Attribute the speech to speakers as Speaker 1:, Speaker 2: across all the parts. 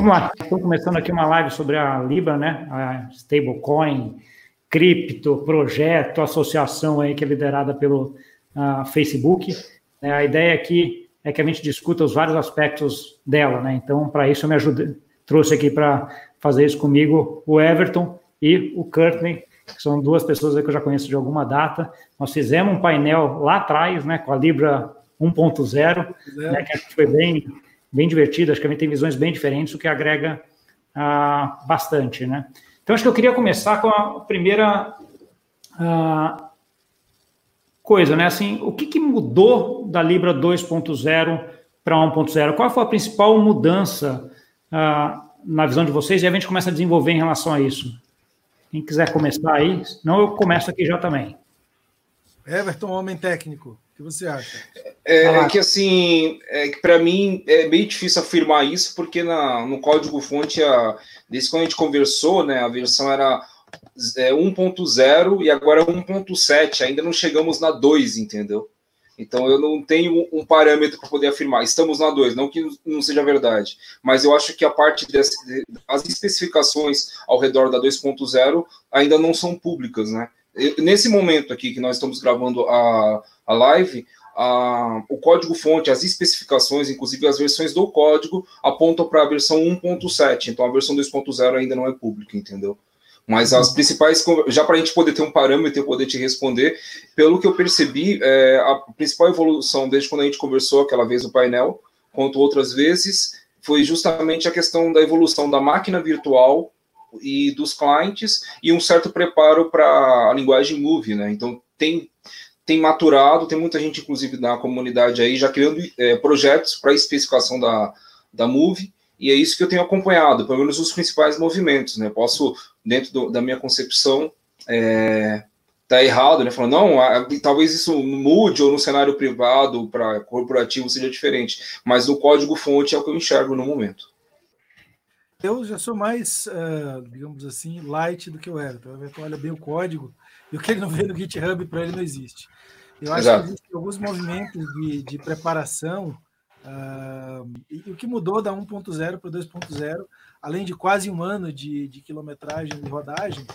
Speaker 1: Vamos lá, estamos começando aqui uma live sobre a Libra, né? A stablecoin, cripto, projeto, associação aí que é liderada pelo uh, Facebook. É, a ideia aqui é que a gente discuta os vários aspectos dela, né? Então, para isso eu me ajudei, trouxe aqui para fazer isso comigo o Everton e o Courtney, que são duas pessoas que eu já conheço de alguma data. Nós fizemos um painel lá atrás, né, com a Libra 1.0, né, que foi bem, bem divertido, acho que a gente tem visões bem diferentes, o que agrega ah, bastante, né. Então, acho que eu queria começar com a primeira ah, coisa, né, assim, o que, que mudou da Libra 2.0 para 1.0? Qual foi a principal mudança ah, na visão de vocês? E a gente começa a desenvolver em relação a isso. Quem quiser começar aí, senão eu começo aqui já também.
Speaker 2: Everton, homem técnico, que você acha?
Speaker 3: É, é que assim, é, para mim é meio difícil afirmar isso, porque na, no código-fonte, desde quando a gente conversou, né, a versão era é, 1.0 e agora é 1.7, ainda não chegamos na 2, entendeu? Então eu não tenho um parâmetro para poder afirmar. Estamos na 2, não que não seja verdade, mas eu acho que a parte das as especificações ao redor da 2.0 ainda não são públicas, né? Nesse momento aqui que nós estamos gravando a, a live, a, o código-fonte, as especificações, inclusive as versões do código, apontam para a versão 1.7. Então a versão 2.0 ainda não é pública, entendeu? Mas as principais, já para a gente poder ter um parâmetro e poder te responder, pelo que eu percebi, é, a principal evolução desde quando a gente conversou aquela vez no painel, quanto outras vezes, foi justamente a questão da evolução da máquina virtual e dos clientes e um certo preparo para a linguagem Move, né? Então tem tem maturado, tem muita gente, inclusive, na comunidade aí, já criando é, projetos para especificação da, da Move, e é isso que eu tenho acompanhado, pelo menos os principais movimentos, né? Posso, dentro do, da minha concepção, é, tá errado, né? Falando, não, a, talvez isso mude ou no cenário privado para corporativo seja diferente, mas no código-fonte é o que eu enxergo no momento.
Speaker 2: Eu já sou mais, uh, digamos assim, light do que o Everton. O Everton olha bem o código e o que ele não vê no GitHub para ele não existe. Eu acho Exato. que existem alguns movimentos de, de preparação Uh, e o que mudou da 1.0 para 2.0, além de quase um ano de, de quilometragem e rodagem,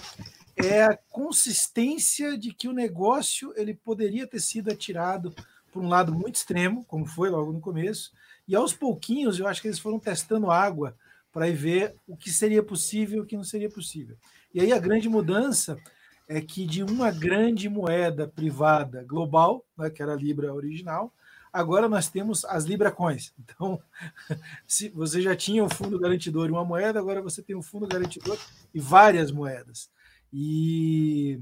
Speaker 2: é a consistência de que o negócio ele poderia ter sido atirado por um lado muito extremo, como foi logo no começo, e aos pouquinhos eu acho que eles foram testando água para ver o que seria possível e o que não seria possível. E aí a grande mudança é que de uma grande moeda privada global, né, que era a Libra original, agora nós temos as Libra Coins. Então, se você já tinha um fundo garantidor e uma moeda, agora você tem um fundo garantidor e várias moedas. E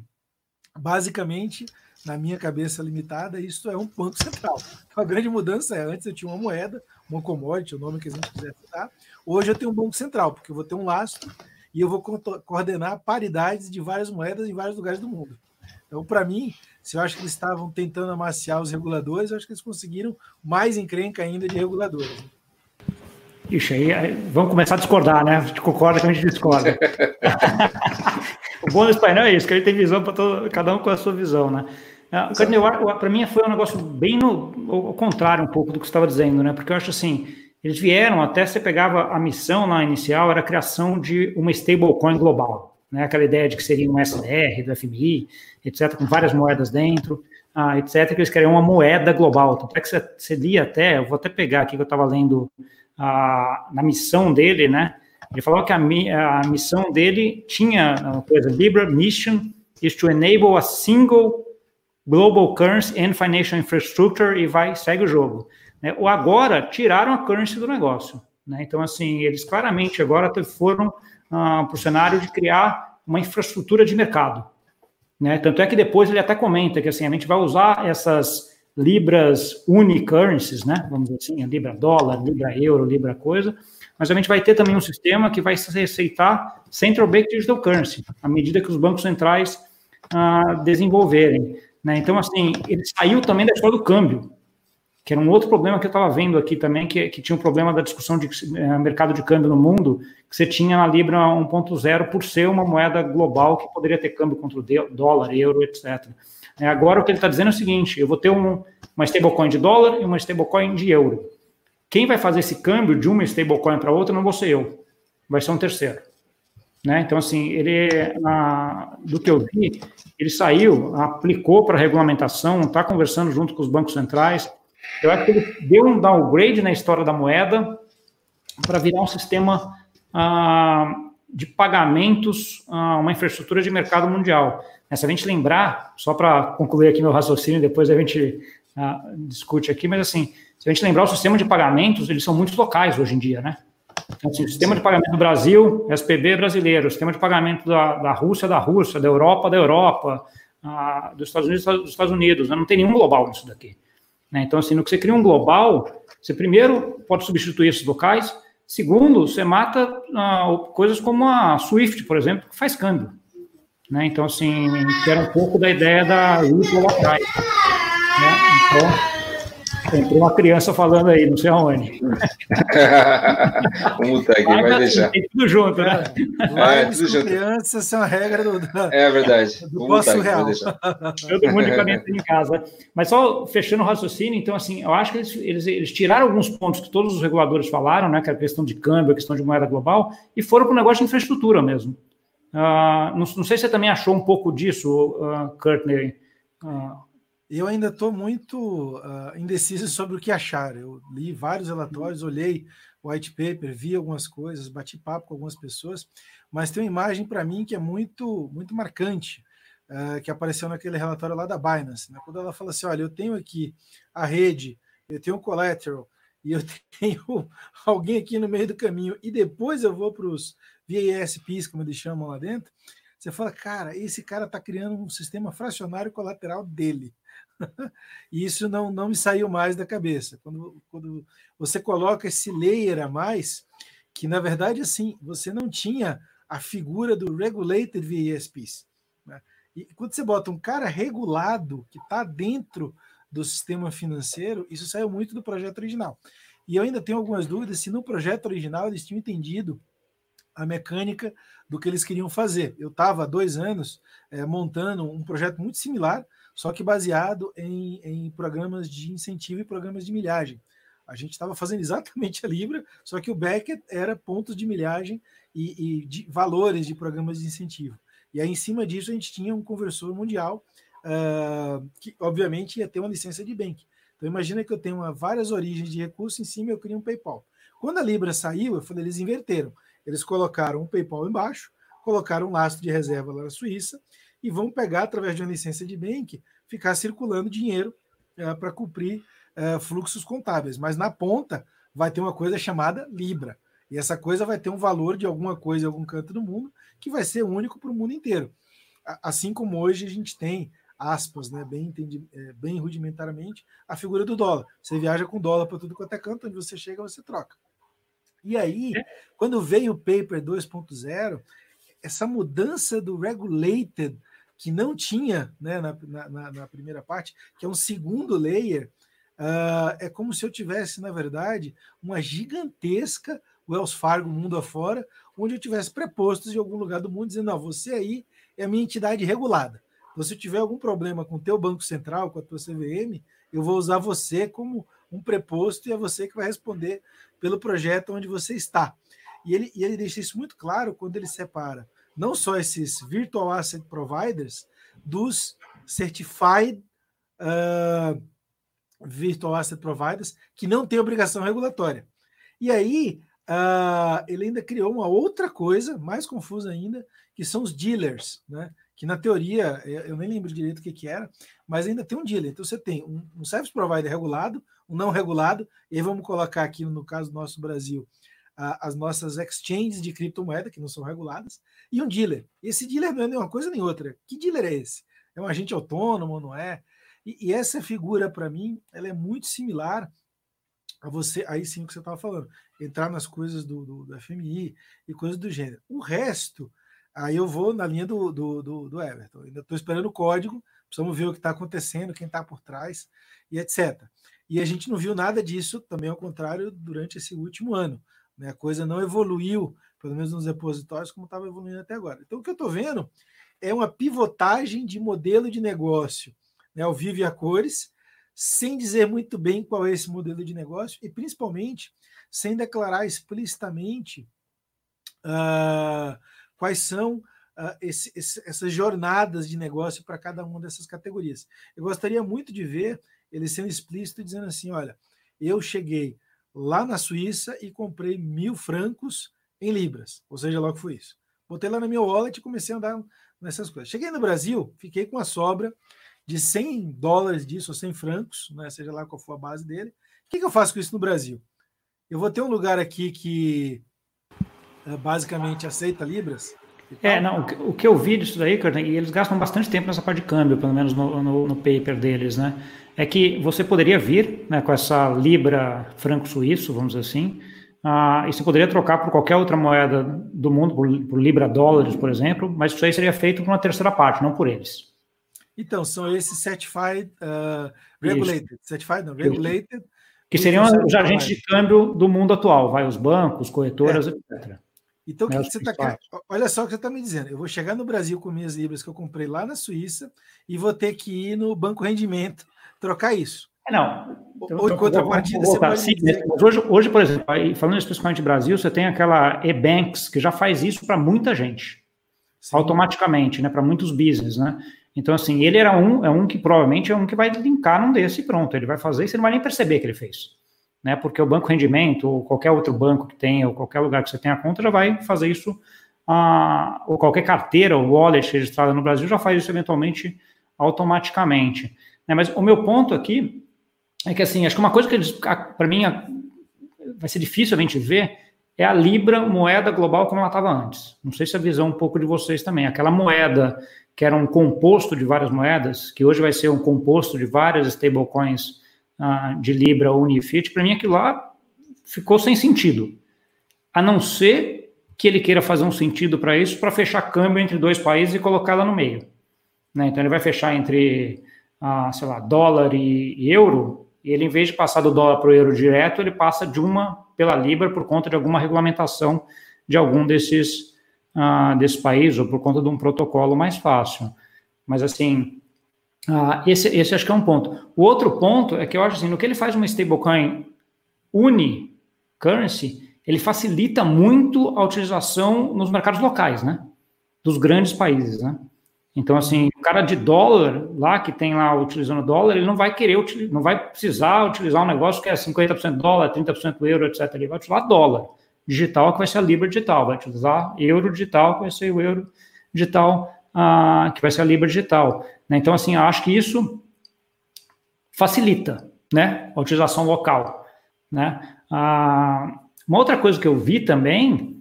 Speaker 2: basicamente, na minha cabeça limitada, isso é um ponto central. Então, a grande mudança é: antes eu tinha uma moeda, uma commodity, o nome que a gente quiser citar, hoje eu tenho um banco central, porque eu vou ter um lastro e eu vou coordenar paridades de várias moedas em vários lugares do mundo. Então, para mim, se eu acho que eles estavam tentando amaciar os reguladores, eu acho que eles conseguiram mais encrenca ainda de reguladores.
Speaker 1: Ixi, aí vamos começar a discordar, né? A gente concorda que a gente discorda. o bom desse painel é isso, que ele tem visão para cada um com a sua visão, né? Para mim foi um negócio bem no, ao contrário um pouco do que você estava dizendo, né? Porque eu acho assim, eles vieram, até você pegava a missão lá inicial, era a criação de uma stablecoin global né, aquela ideia de que seria um SDR do FMI, etc., com várias moedas dentro, ah, etc., que eles queriam uma moeda global. Tanto é que você, você lia até, eu vou até pegar aqui que eu estava lendo ah, na missão dele, né? Ele falou que a, a missão dele tinha uma coisa, Libra Mission is to enable a single global currency and financial infrastructure e vai, segue o jogo. Né? Ou agora tiraram a currency do negócio. Né? Então, assim, eles claramente agora foram ah, para o cenário de criar uma infraestrutura de mercado. Né? Tanto é que depois ele até comenta que assim, a gente vai usar essas libras unicurrencies, né? vamos dizer assim, a libra dólar, libra euro, libra coisa, mas a gente vai ter também um sistema que vai aceitar Central Bank Digital Currency, à medida que os bancos centrais ah, desenvolverem. Né? Então, assim, ele saiu também da escola do câmbio que era um outro problema que eu estava vendo aqui também, que, que tinha um problema da discussão de é, mercado de câmbio no mundo, que você tinha na Libra 1.0 por ser uma moeda global que poderia ter câmbio contra o dólar, euro, etc. É, agora o que ele está dizendo é o seguinte: eu vou ter um, uma stablecoin de dólar e uma stablecoin de euro. Quem vai fazer esse câmbio de uma stablecoin para outra não vou ser eu. vai ser um terceiro. Né? Então, assim, ele, do que eu vi, ele saiu, aplicou para a regulamentação, está conversando junto com os bancos centrais. Eu acho que ele deu um downgrade na história da moeda para virar um sistema de pagamentos, uma infraestrutura de mercado mundial. Se a gente lembrar, só para concluir aqui meu raciocínio, depois a gente discute aqui, mas assim, se a gente lembrar, o sistema de pagamentos, eles são muito locais hoje em dia, né? Então, o sistema de pagamento do Brasil, SPB brasileiro, o sistema de pagamento da, da Rússia, da Rússia, da Europa, da Europa, ah, dos Estados Unidos, dos Estados Unidos, né? não tem nenhum global nisso daqui. Né? Então, assim, no que você cria um global, você primeiro pode substituir esses locais, segundo, você mata ah, coisas como a Swift, por exemplo, que faz câmbio. Né? Então, assim, que era um pouco da ideia da Ripple lá atrás. Né? Então, Entrou uma criança falando aí, não sei aonde.
Speaker 3: Vamos tá aqui, vai, vai deixar.
Speaker 1: Tem tudo junto, né?
Speaker 2: É, tudo junto. crianças são a regra do,
Speaker 3: é verdade.
Speaker 2: do poço real.
Speaker 1: Todo mundo de em casa. Mas só fechando o raciocínio, então, assim, eu acho que eles, eles, eles tiraram alguns pontos que todos os reguladores falaram, né, que é a questão de câmbio, a questão de moeda global, e foram para o negócio de infraestrutura mesmo. Uh, não, não, sei se você também achou um pouco disso, uh, Courtney. Uh,
Speaker 2: eu ainda estou muito uh, indeciso sobre o que achar. Eu li vários relatórios, olhei o white paper, vi algumas coisas, bati papo com algumas pessoas, mas tem uma imagem para mim que é muito, muito marcante, uh, que apareceu naquele relatório lá da Binance. Né? Quando ela fala assim: olha, eu tenho aqui a rede, eu tenho o collateral, e eu tenho alguém aqui no meio do caminho, e depois eu vou para os VASPs, como eles chamam lá dentro. Você fala, cara, esse cara está criando um sistema fracionário colateral dele e isso não, não me saiu mais da cabeça. Quando, quando você coloca esse layer a mais, que na verdade assim você não tinha a figura do regulated VSPs. Né? E quando você bota um cara regulado que está dentro do sistema financeiro, isso saiu muito do projeto original. E eu ainda tenho algumas dúvidas se no projeto original eles tinham entendido a mecânica do que eles queriam fazer. Eu estava há dois anos é, montando um projeto muito similar, só que baseado em, em programas de incentivo e programas de milhagem. A gente estava fazendo exatamente a Libra, só que o Beckett era pontos de milhagem e, e de valores de programas de incentivo. E aí, em cima disso, a gente tinha um conversor mundial, uh, que obviamente ia ter uma licença de bank. Então, imagina que eu tenho uma, várias origens de recursos, em cima eu queria um PayPal. Quando a Libra saiu, eu falei, eles inverteram. Eles colocaram um PayPal embaixo, colocaram um lastro de reserva lá na Suíça, e vão pegar, através de uma licença de bank, ficar circulando dinheiro é, para cumprir é, fluxos contábeis. Mas na ponta vai ter uma coisa chamada Libra. E essa coisa vai ter um valor de alguma coisa em algum canto do mundo que vai ser único para o mundo inteiro. Assim como hoje a gente tem, aspas, né, bem, entendi, é, bem rudimentaramente, a figura do dólar. Você viaja com dólar para tudo quanto é canto, onde você chega, você troca. E aí, quando veio o Paper 2.0, essa mudança do regulated que não tinha né, na, na, na, primeira parte, que é um segundo layer, uh, é como se eu tivesse, na verdade, uma gigantesca Wells Fargo mundo afora, onde eu tivesse prepostos de algum lugar do mundo dizendo, não, você aí é a minha entidade regulada. Então, se eu tiver algum problema com o teu Banco Central, com a tua CVM, eu vou usar você como um preposto e é você que vai responder pelo projeto onde você está. E ele, e ele deixa isso muito claro quando ele separa não só esses Virtual Asset Providers, dos Certified uh, Virtual Asset Providers, que não tem obrigação regulatória. E aí, uh, ele ainda criou uma outra coisa, mais confusa ainda, que são os dealers, né? que na teoria, eu nem lembro direito o que, que era, mas ainda tem um dealer. Então você tem um, um service provider regulado, um não regulado, e vamos colocar aqui, no caso do nosso Brasil, as nossas exchanges de criptomoeda, que não são reguladas, e um dealer. Esse dealer não é nem uma coisa nem outra. Que dealer é esse? É um agente autônomo, não é? E, e essa figura, para mim, ela é muito similar a você, aí sim o que você estava falando, entrar nas coisas do, do, do, FMI e coisas do gênero. O resto, aí eu vou na linha do, do, do, do Everton. Ainda estou esperando o código, precisamos ver o que está acontecendo, quem está por trás e etc. E a gente não viu nada disso, também ao contrário, durante esse último ano. Né? A coisa não evoluiu, pelo menos nos repositórios, como estava evoluindo até agora. Então, o que eu estou vendo é uma pivotagem de modelo de negócio né, ao vivo e a cores, sem dizer muito bem qual é esse modelo de negócio e, principalmente, sem declarar explicitamente uh, quais são uh, esse, esse, essas jornadas de negócio para cada uma dessas categorias. Eu gostaria muito de ver eles sendo explícito dizendo assim: olha, eu cheguei lá na Suíça e comprei mil francos em libras, ou seja, logo foi isso. Botei lá na minha wallet e comecei a andar nessas coisas. Cheguei no Brasil, fiquei com a sobra de 100 dólares disso, ou 100 francos, né, seja lá qual for a base dele. O que, que eu faço com isso no Brasil? Eu vou ter um lugar aqui que eh, basicamente aceita libras.
Speaker 1: É, não, o que eu vi disso daí, e eles gastam bastante tempo nessa parte de câmbio, pelo menos no, no, no paper deles, né? É que você poderia vir né, com essa libra franco-suíço, vamos dizer assim, ah, você poderia trocar por qualquer outra moeda do mundo, por, por libra dólares, por exemplo, mas isso aí seria feito por uma terceira parte, não por eles.
Speaker 2: Então, são esses certified, uh, regulated, isso. certified, não, regulated.
Speaker 1: Que seriam os agentes de câmbio do mundo atual, vai os bancos, corretoras, é. etc.
Speaker 2: Então, o que, que você está Olha só o que você está me dizendo. Eu vou chegar no Brasil com minhas libras que eu comprei lá na Suíça e vou ter que ir no Banco Rendimento trocar isso.
Speaker 1: É, não. Então, Ou em contrapartida, você pode Sim, dizer... hoje, hoje, por exemplo, falando especificamente do Brasil, você tem aquela e-banks que já faz isso para muita gente. Sim. Automaticamente, né? Para muitos business, né? Então, assim, ele era um, é um que provavelmente é um que vai linkar num desse e pronto. Ele vai fazer e você não vai nem perceber que ele fez. Né? Porque o banco rendimento, ou qualquer outro banco que tenha, ou qualquer lugar que você tenha conta, já vai fazer isso, ah, ou qualquer carteira ou wallet registrada no Brasil já faz isso eventualmente automaticamente. Né? Mas o meu ponto aqui é que, assim, acho que uma coisa que para mim vai ser difícil a gente ver é a Libra moeda global como ela estava antes. Não sei se a visão um pouco de vocês também. Aquela moeda que era um composto de várias moedas, que hoje vai ser um composto de várias stablecoins uh, de Libra ou Unifit, para mim aquilo lá ficou sem sentido. A não ser que ele queira fazer um sentido para isso, para fechar câmbio entre dois países e colocar lá no meio. Né? Então ele vai fechar entre, uh, sei lá, dólar e, e euro, e ele, em vez de passar do dólar para o euro direto, ele passa de uma pela Libra por conta de alguma regulamentação de algum desses uh, desse país ou por conta de um protocolo mais fácil. Mas, assim, uh, esse, esse acho que é um ponto. O outro ponto é que eu acho assim, no que ele faz uma stablecoin uni currency, ele facilita muito a utilização nos mercados locais, né? Dos grandes países, né? Então, assim, o cara de dólar lá, que tem lá utilizando dólar, ele não vai querer, não vai precisar utilizar um negócio que é 50% dólar, 30% euro, etc. Ele vai utilizar dólar digital, que vai ser a Libra digital, vai utilizar euro digital, que vai ser o euro digital, ah, que vai ser a Libra digital. Né? Então, assim, acho que isso facilita né, a utilização local. Né? Ah, uma outra coisa que eu vi também,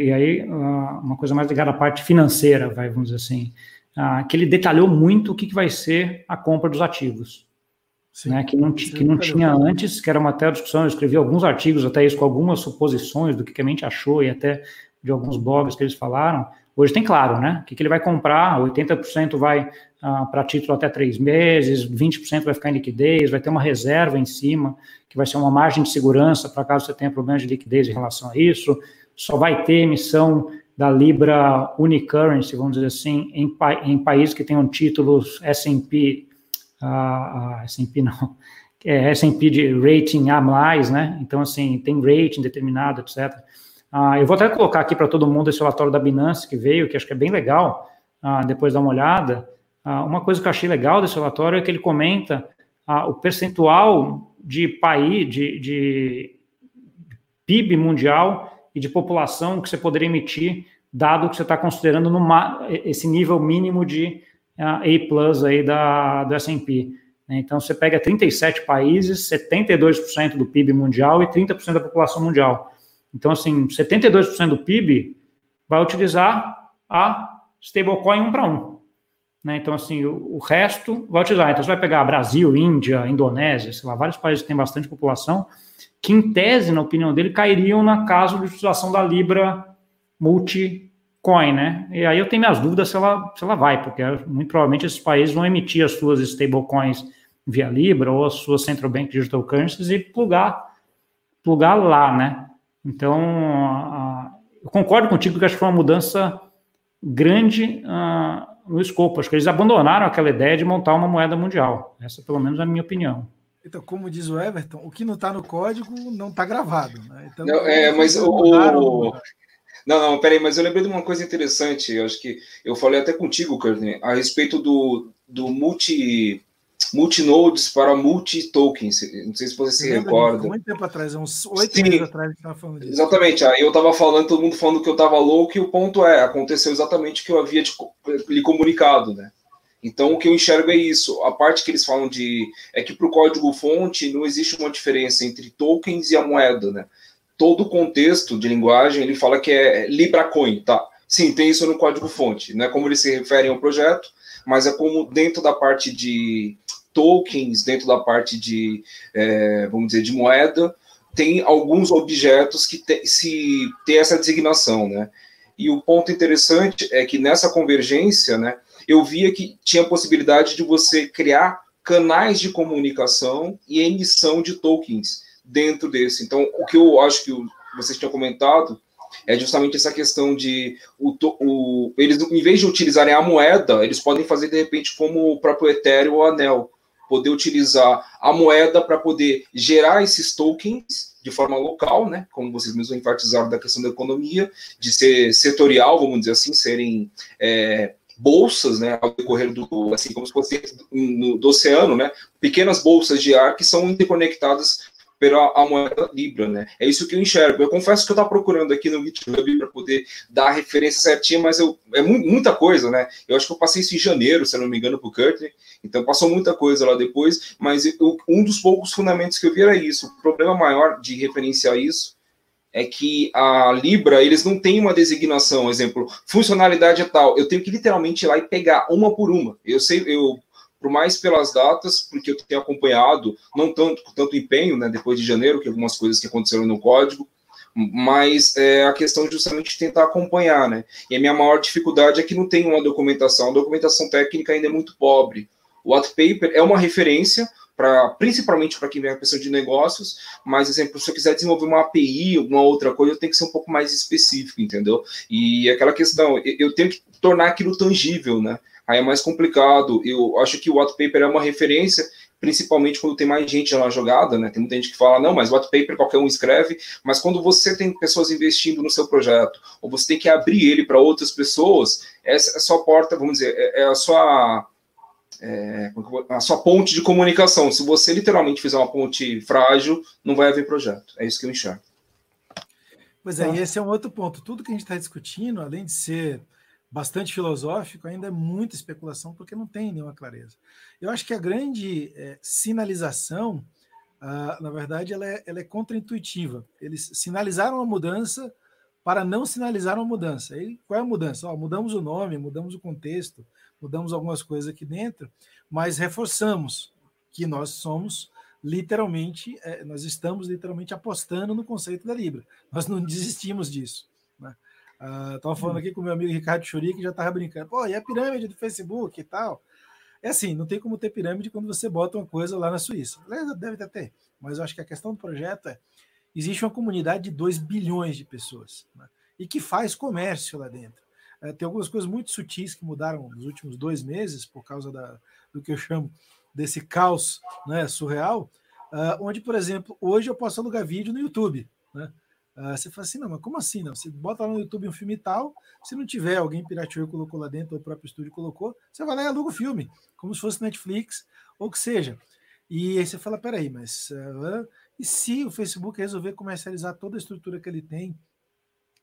Speaker 1: E aí ah, uma coisa mais ligada à parte financeira, vai, vamos dizer assim, ah, que ele detalhou muito o que, vai ser a compra dos ativos. Sim, né, que não, que não tinha antes, que era uma até discussão, eu escrevi alguns artigos até isso com algumas suposições do que, que a gente achou e até de alguns blogs que eles falaram. Hoje tem claro, né? O que, que ele vai comprar, 80% vai ah, para título até três meses, 20% vai ficar em liquidez, vai ter uma reserva em cima, que vai ser uma margem de segurança para caso você tenha problemas de liquidez em relação a isso. Só vai ter emissão da Libra Unicurrency, vamos dizer assim, em, em países que tenham títulos S&P a, a S&P não, é S&P de rating A+, né? Então, assim, tem rating determinado, etc. Ah, eu vou até colocar aqui para todo mundo esse relatório da Binance que veio, que acho que é bem legal, ah, depois dá uma olhada. Ah, uma coisa que eu achei legal desse relatório é que ele comenta ah, o percentual de país, de, de PIB mundial e de população que você poderia emitir, dado que você está considerando esse nível mínimo de a plus aí da, do S&P. Né? Então, você pega 37 países, 72% do PIB mundial e 30% da população mundial. Então, assim, 72% do PIB vai utilizar a stablecoin um para um. Né? Então, assim, o, o, resto vai utilizar. Então, você vai pegar Brasil, Índia, Indonésia, sei lá, vários países que têm bastante população, que, em tese, na opinião dele, cairiam na caso de utilização da Libra multi coin, né? E aí eu tenho minhas dúvidas se ela, se ela vai, porque muito provavelmente esses países vão emitir as suas stablecoins via Libra ou as suas central bank digital currencies e plugar, plugar lá, né? Então, eu concordo contigo que acho que foi uma mudança grande uh, no escopo. Acho que eles abandonaram aquela ideia de montar uma moeda mundial. Essa, pelo menos, é a minha opinião.
Speaker 2: Então, como diz o Everton, o que não está no código não está gravado. Né? Então,
Speaker 3: não, é, mas o, Não, não, peraí, mas eu lembrei de uma coisa interessante, eu acho que eu falei até contigo, Courtney, a respeito do, do multi multinodes para multi-tokens. Não sei se você se recorda.
Speaker 2: Muito tempo atrás, uns oito meses atrás, estava falando disso.
Speaker 3: Exatamente. Aí eu estava falando, todo mundo falando que eu estava louco, e o ponto é, aconteceu exatamente o que eu havia te, lhe comunicado, né? Então, o que eu enxergo é isso. A parte que eles falam de. é que para o código-fonte não existe uma diferença entre tokens e a moeda, né? Todo o contexto de linguagem ele fala que é LibraCoin, tá? Sim, tem isso no código-fonte. Não é como eles se referem ao projeto, mas é como dentro da parte de tokens, dentro da parte de, é, vamos dizer, de moeda, tem alguns objetos que te, se tem essa designação, né? E o ponto interessante é que nessa convergência, né, eu via que tinha a possibilidade de você criar canais de comunicação e emissão de tokens dentro desse. Então, o que eu acho que vocês tinham comentado é justamente essa questão de o, o, eles, em vez de utilizarem a moeda, eles podem fazer de repente como o próprio Ethereum ou Anel, poder utilizar a moeda para poder gerar esses tokens de forma local, né? Como vocês mesmos enfatizaram da questão da economia, de ser setorial, vamos dizer assim, serem é, bolsas, né, ao decorrer do, assim, como se fosse no, do oceano, né, pequenas bolsas de ar que são interconectadas pela a moeda Libra, né? É isso que eu enxergo. Eu confesso que eu estava procurando aqui no GitHub para poder dar a referência certinha, mas eu, é mu muita coisa, né? Eu acho que eu passei isso em janeiro, se não me engano, para o Curtin, então passou muita coisa lá depois, mas eu, um dos poucos fundamentos que eu vi era isso. O problema maior de referenciar isso é que a Libra, eles não têm uma designação, exemplo, funcionalidade é tal, eu tenho que literalmente ir lá e pegar uma por uma. Eu sei, eu por mais pelas datas, porque eu tenho acompanhado, não tanto com tanto empenho, né, depois de janeiro, que algumas coisas que aconteceram no código, mas é a questão justamente de tentar acompanhar, né? E a minha maior dificuldade é que não tem uma documentação, a documentação técnica ainda é muito pobre. O paper é uma referência, para principalmente para quem vem a questão de negócios, mas exemplo, se eu quiser desenvolver uma API, alguma outra coisa, eu tenho que ser um pouco mais específico, entendeu? E aquela questão, eu tenho que tornar aquilo tangível, né? Aí é mais complicado. Eu acho que o white paper é uma referência, principalmente quando tem mais gente na jogada, né? Tem muita gente que fala, não, mas white paper qualquer um escreve, mas quando você tem pessoas investindo no seu projeto, ou você tem que abrir ele para outras pessoas, essa é a sua porta, vamos dizer, é, é a sua é, a sua ponte de comunicação. Se você literalmente fizer uma ponte frágil, não vai haver projeto. É isso que eu enxergo.
Speaker 2: Pois é, e esse é um outro ponto. Tudo que a gente está discutindo, além de ser bastante filosófico, ainda é muita especulação, porque não tem nenhuma clareza. Eu acho que a grande é, sinalização, ah, na verdade, ela é, ela é contraintuitiva. Eles sinalizaram a mudança para não sinalizar uma mudança. E qual é a mudança? Ó, mudamos o nome, mudamos o contexto, mudamos algumas coisas aqui dentro, mas reforçamos que nós somos literalmente, é, nós estamos literalmente apostando no conceito da Libra. Nós não desistimos disso. Né? Estava uh, falando aqui com meu amigo Ricardo Churi, que já estava brincando. Pô, e a pirâmide do Facebook e tal? É assim, não tem como ter pirâmide quando você bota uma coisa lá na Suíça. Deve até ter, mas eu acho que a questão do projeto é: existe uma comunidade de 2 bilhões de pessoas né? e que faz comércio lá dentro. É, tem algumas coisas muito sutis que mudaram nos últimos dois meses, por causa da, do que eu chamo desse caos né, surreal, uh, onde, por exemplo, hoje eu posso alugar vídeo no YouTube. Né? Uh, você fala assim, não, mas como assim? Não? Você bota lá no YouTube um filme tal, se não tiver, alguém pirateou e colocou lá dentro, ou o próprio estúdio colocou, você vai lá e aluga o filme, como se fosse Netflix, ou que seja. E aí você fala, peraí, mas uh, e se o Facebook resolver comercializar toda a estrutura que ele tem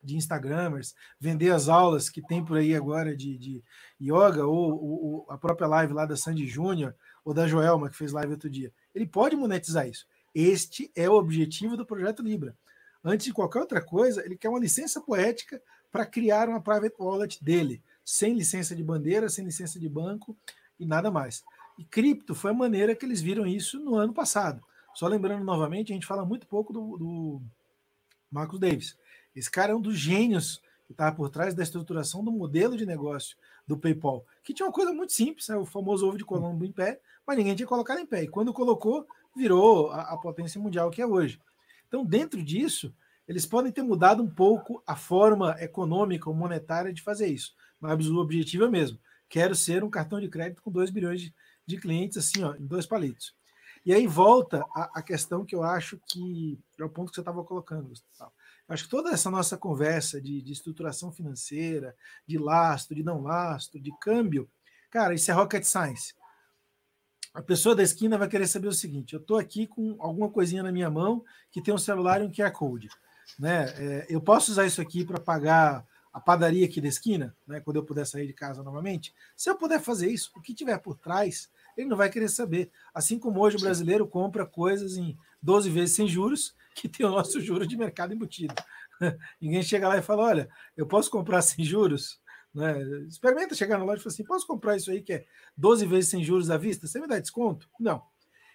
Speaker 2: de Instagramers, vender as aulas que tem por aí agora de, de yoga, ou, ou, a própria live lá da Sandy Júnior, ou da Joelma, que fez live outro dia. Ele pode monetizar isso. Este é o objetivo do projeto Libra. Antes de qualquer outra coisa, ele quer uma licença poética para criar uma private wallet dele, sem licença de bandeira, sem licença de banco e nada mais. E cripto foi a maneira que eles viram isso no ano passado. Só lembrando novamente, a gente fala muito pouco do, do Marcos Davis. Esse cara é um dos gênios que estava por trás da estruturação do modelo de negócio do PayPal, que tinha uma coisa muito simples, né? o famoso ovo de Colombo em pé, mas ninguém tinha colocado em pé. E quando colocou, virou a, a potência mundial que é hoje. Então, dentro disso, eles podem ter mudado um pouco a forma econômica ou monetária de fazer isso, mas o objetivo é mesmo. Quero ser um cartão de crédito com 2 bilhões de, de, clientes, assim, ó, em dois palitos. E aí volta a, a, questão que eu acho que é o ponto que você estava colocando, Gustavo. Acho que toda essa nossa conversa de, de estruturação financeira, de lastro, de não lastro, de câmbio, cara, isso é rocket science. A pessoa da esquina vai querer saber o seguinte: eu estou aqui com alguma coisinha na minha mão que tem um celular e um QR Code. Né? É, eu posso usar isso aqui para pagar a padaria aqui da esquina, né, quando eu puder sair de casa novamente? Se eu puder fazer isso, o que tiver por trás, ele não vai querer saber. Assim como hoje o brasileiro compra coisas em 12 vezes sem juros, que tem o nosso juro de mercado embutido. Ninguém chega lá e fala: olha, eu posso comprar sem juros? Né? Experimenta chegar na loja e falar assim: posso comprar isso aí que é 12 vezes sem juros à vista? Você me dá desconto? Não.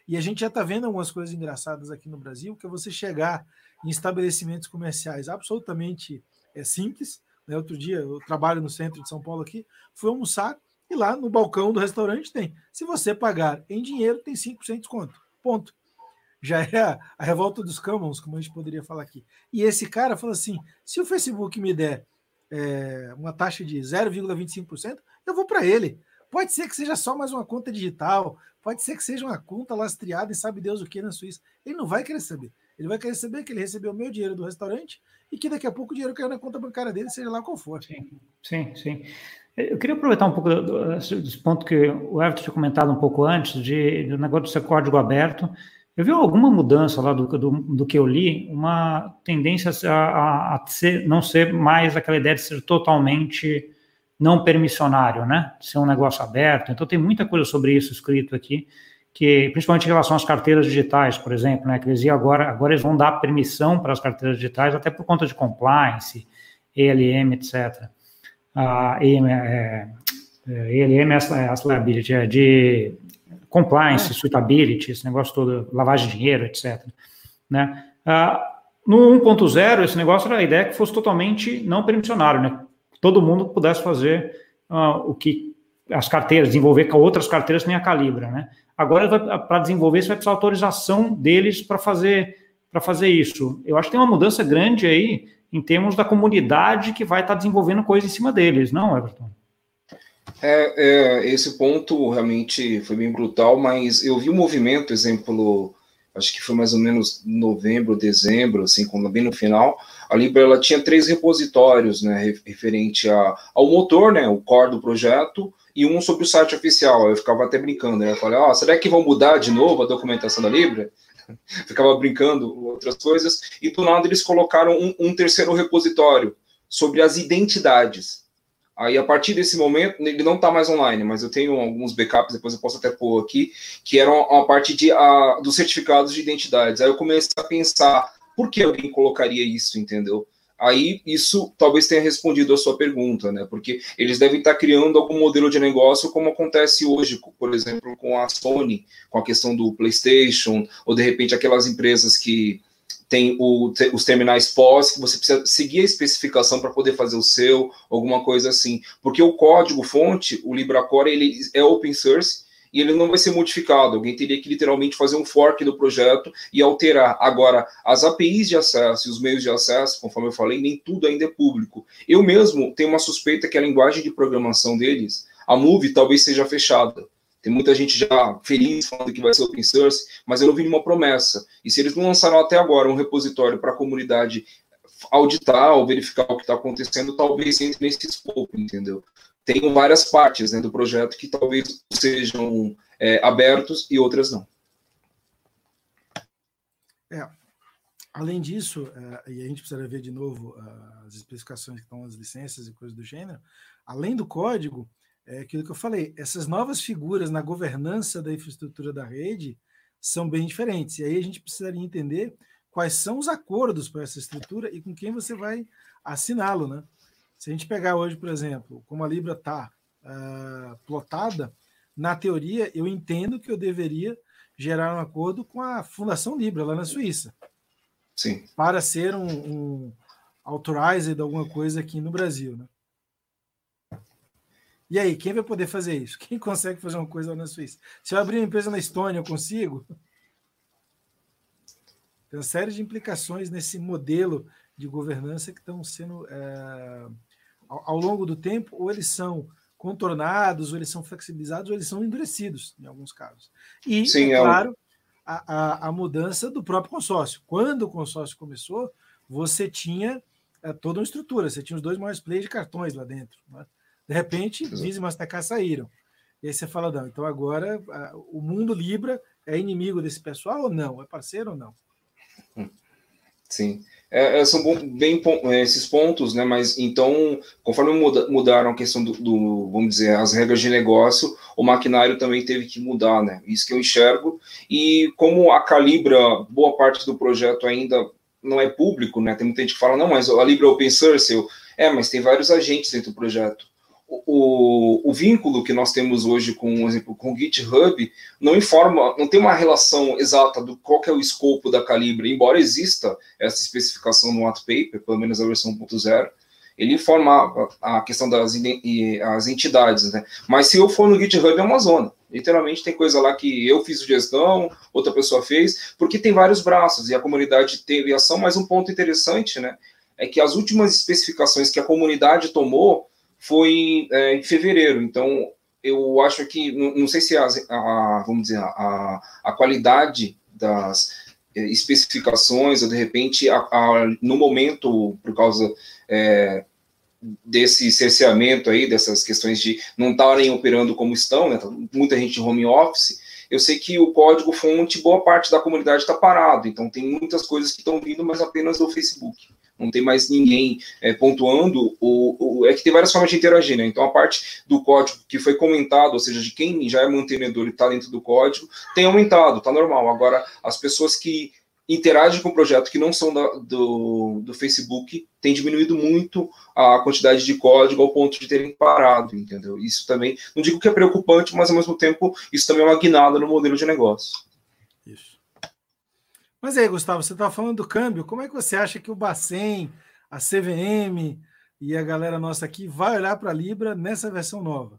Speaker 2: E a gente já está vendo algumas coisas engraçadas aqui no Brasil, que é você chegar em estabelecimentos comerciais absolutamente é, simples. Né? Outro dia, eu trabalho no centro de São Paulo aqui, fui almoçar e lá no balcão do restaurante tem. Se você pagar em dinheiro, tem 5% de desconto. Ponto. Já é a, a revolta dos commons, como a gente poderia falar aqui. E esse cara falou assim: se o Facebook me der é, uma taxa de 0,25%, eu vou para ele. Pode ser que seja só mais uma conta digital, pode ser que seja uma conta lastreada e sabe Deus o que na Suíça. Ele não vai querer saber. Ele vai querer saber que ele recebeu o meu dinheiro do restaurante e que daqui a pouco o dinheiro caiu na conta bancária dele, seja lá qual for.
Speaker 1: Sim, sim. sim. Eu queria aproveitar um pouco desse ponto que o Everton tinha comentado um pouco antes, de, do negócio de ser código aberto. Eu vi alguma mudança lá do, do, do que eu li, uma tendência a, a, a ser, não ser mais aquela ideia de ser totalmente não permissionário, né? Ser um negócio aberto. Então tem muita coisa sobre isso escrito aqui, que principalmente em relação às carteiras digitais, por exemplo, né? Que eles agora, agora eles vão dar permissão para as carteiras digitais, até por conta de compliance, ELM, etc. A ELM, é, é, ELM é as liability, é de compliance, suitability, esse negócio todo, lavagem de dinheiro, etc. Né? Ah, no 1.0, esse negócio era a ideia que fosse totalmente não permissionário, né? Todo mundo pudesse fazer ah, o que as carteiras, desenvolver com outras carteiras nem a Calibra, né? Agora, para desenvolver, você vai precisar autorização deles para fazer, para fazer isso. Eu acho que tem uma mudança grande aí em termos da comunidade que vai estar tá desenvolvendo coisa em cima deles, não, Everton?
Speaker 3: É, é, esse ponto realmente foi bem brutal, mas eu vi um movimento, exemplo, acho que foi mais ou menos novembro, dezembro, assim, quando bem no final, a Libra ela tinha três repositórios, né, referente a, ao motor, né, o core do projeto, e um sobre o site oficial. Eu ficava até brincando, né, eu falei, ó, oh, será que vão mudar de novo a documentação da Libra? ficava brincando outras coisas, e do nada eles colocaram um, um terceiro repositório sobre as identidades. Aí, a partir desse momento, ele não está mais online, mas eu tenho alguns backups, depois eu posso até pôr aqui, que eram a parte de, a, dos certificados de identidades. Aí eu comecei a pensar, por que alguém colocaria isso, entendeu? Aí isso talvez tenha respondido a sua pergunta, né? Porque eles devem estar criando algum modelo de negócio como acontece hoje, por exemplo, com a Sony, com a questão do PlayStation, ou de repente aquelas empresas que tem o, os terminais pós, que você precisa seguir a especificação para poder fazer o seu, alguma coisa assim. Porque o código fonte, o LibraCore, ele é open source e ele não vai ser modificado. Alguém teria que literalmente fazer um fork do projeto e alterar. Agora, as APIs de acesso e os meios de acesso, conforme eu falei, nem tudo ainda é público. Eu mesmo tenho uma suspeita que a linguagem de programação deles, a Move, talvez seja fechada. Tem muita gente já feliz falando que vai ser open source, mas eu não vi nenhuma promessa. E se eles não lançaram até agora um repositório para a comunidade auditar ou verificar o que está acontecendo, talvez entre nesse escopo, entendeu? Tem várias partes né, do projeto que talvez sejam é, abertos e outras não.
Speaker 2: É. Além disso, é, e a gente precisa ver de novo uh, as especificações que estão nas licenças e coisas do gênero, além do código, é aquilo que eu falei, essas novas figuras na governança da infraestrutura da rede são bem diferentes. E aí a gente precisaria entender quais são os acordos para essa estrutura e com quem você vai assiná-lo. Né? Se a gente pegar hoje, por exemplo, como a Libra está uh, ah, plotada, na teoria eu entendo que eu deveria gerar um acordo com a Fundação Libra, lá na Suíça.
Speaker 3: Sim.
Speaker 2: Para ser um, um alguma coisa aqui no Brasil. Né? E aí, quem vai poder fazer isso? Quem consegue fazer uma coisa lá na Suíça? Se eu abrir uma empresa na Estônia, eu consigo? Tem uma série de implicações nesse modelo de governança que estão sendo, é, ao, ao, longo do tempo, ou eles são contornados, ou eles são flexibilizados, ou eles são endurecidos, em alguns casos. E, Sim, é, é claro, a, a, a mudança do próprio consórcio. Quando o consórcio começou, você tinha é, toda uma estrutura, você tinha os dois maiores players de cartões lá dentro. Né? De repente, Visa e Mastercard saíram. E aí você fala, não, então agora a, o mundo Libra é inimigo desse pessoal ou não? É parceiro ou não?
Speaker 3: Sim. É, é, são bom, bem é, esses pontos, né? Mas então, conforme muda, mudaram a questão do, do, vamos dizer, as regras de negócio, o maquinário também teve que mudar, né? Isso que eu enxergo. E como a Calibra, boa parte do projeto ainda não é público, né? Tem muita gente que fala, não, mas a Libra é open source. Eu, é, mas tem vários agentes dentro do projeto o, o, vínculo que nós temos hoje com, exemplo, com o GitHub não informa, não tem uma relação exata do qual é o escopo da Calibre, embora exista essa especificação no white paper, pelo menos a versão 1.0, ele informa a questão das as entidades, né? Mas se eu for no GitHub é uma zona. Literalmente tem coisa lá que eu fiz gestão, outra pessoa fez, porque tem vários braços e a comunidade teve ação, mas um ponto interessante, né, é que as últimas especificações que a comunidade tomou foi é, em fevereiro. Então, eu acho que, não, não sei se a, a, vamos dizer, a, a qualidade das é, especificações, ou de repente, a, a, no momento, por causa é, desse cerceamento aí, dessas questões de não estarem operando como estão, né, tá muita gente home office, eu sei que o código fonte, boa parte da comunidade está parado, então tem muitas coisas que estão vindo, mas apenas do Facebook não tem mais ninguém é, pontuando, o, o, é que tem várias formas de interagir, né? Então a parte do código que foi comentado, ou seja, de quem já é mantenedor e está dentro do código, tem aumentado, tá normal. Agora, as pessoas que interagem com o projeto que não são da, do, do Facebook tem diminuído muito a quantidade de código ao ponto de terem parado, entendeu? Isso também, não digo que é preocupante, mas ao mesmo tempo isso também é uma guinada no modelo de negócio.
Speaker 2: Mas aí, Gustavo, você estava falando do câmbio. Como é que você acha que o Bacen, a CVM e a galera nossa aqui vai olhar para a Libra nessa versão nova?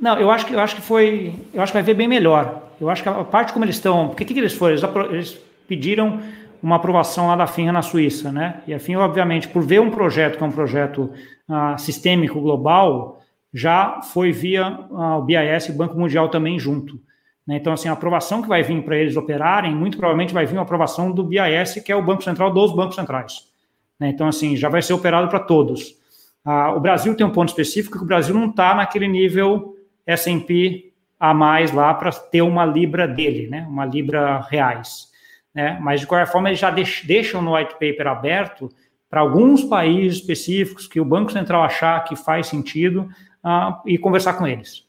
Speaker 1: Não, eu acho que eu acho que foi, eu acho que vai ver bem melhor. Eu acho que a parte como eles estão, porque que, que eles foram? Eles, eles, pediram uma aprovação lá da FINRA na Suíça, né? E a FINRA, obviamente, por ver um projeto que é um projeto uh, sistêmico global, já foi via uh, o BIS e o Banco Mundial também junto. Né? Então, assim, a aprovação que vai vir para eles operarem, muito provavelmente vai vir uma aprovação do BIS, que é o Banco Central dos bancos centrais. Né? Então, assim, já vai ser operado para todos. Ah, o Brasil tem um ponto específico que o Brasil não está naquele nível S&P a mais lá para ter uma libra dele, né? uma libra reais. Né? Mas, de qualquer forma, eles já deixam no white paper aberto para alguns países específicos que o Banco Central achar que faz sentido uh, e conversar com eles.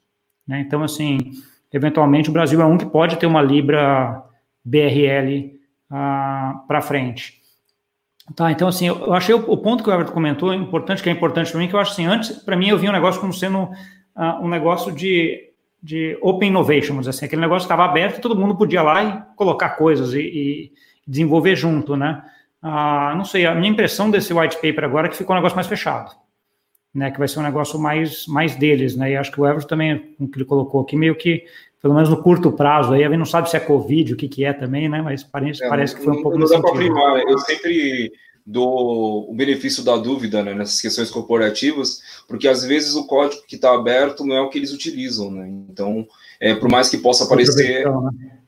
Speaker 1: Né? Então, assim, eventualmente o Brasil é um que pode ter uma Libra BRL ah, para frente. Tá, então assim, eu, achei o, o, ponto que o Everton comentou importante, que é importante para mim, que eu acho assim, antes, para mim, eu vi um negócio como sendo ah, um negócio de, de open innovation, vamos dizer assim, aquele negócio estava aberto e todo mundo podia lá e colocar coisas e, e desenvolver junto, né? Ah, não sei, a minha impressão desse white paper agora é que ficou um negócio mais fechado né, que vai ser um negócio mais, mais deles, né, e acho que o Everton também, o que ele colocou aqui, meio que, pelo menos no curto prazo, aí a gente não sabe se é Covid, o que que é também, né, mas parece, é, parece que foi um pouco
Speaker 3: Não dá para afirmar, né? eu sempre dou o benefício da dúvida, né, nessas questões corporativas, porque às vezes o código que está aberto não é o que eles utilizam, né, então, é, por mais que possa parecer... Né?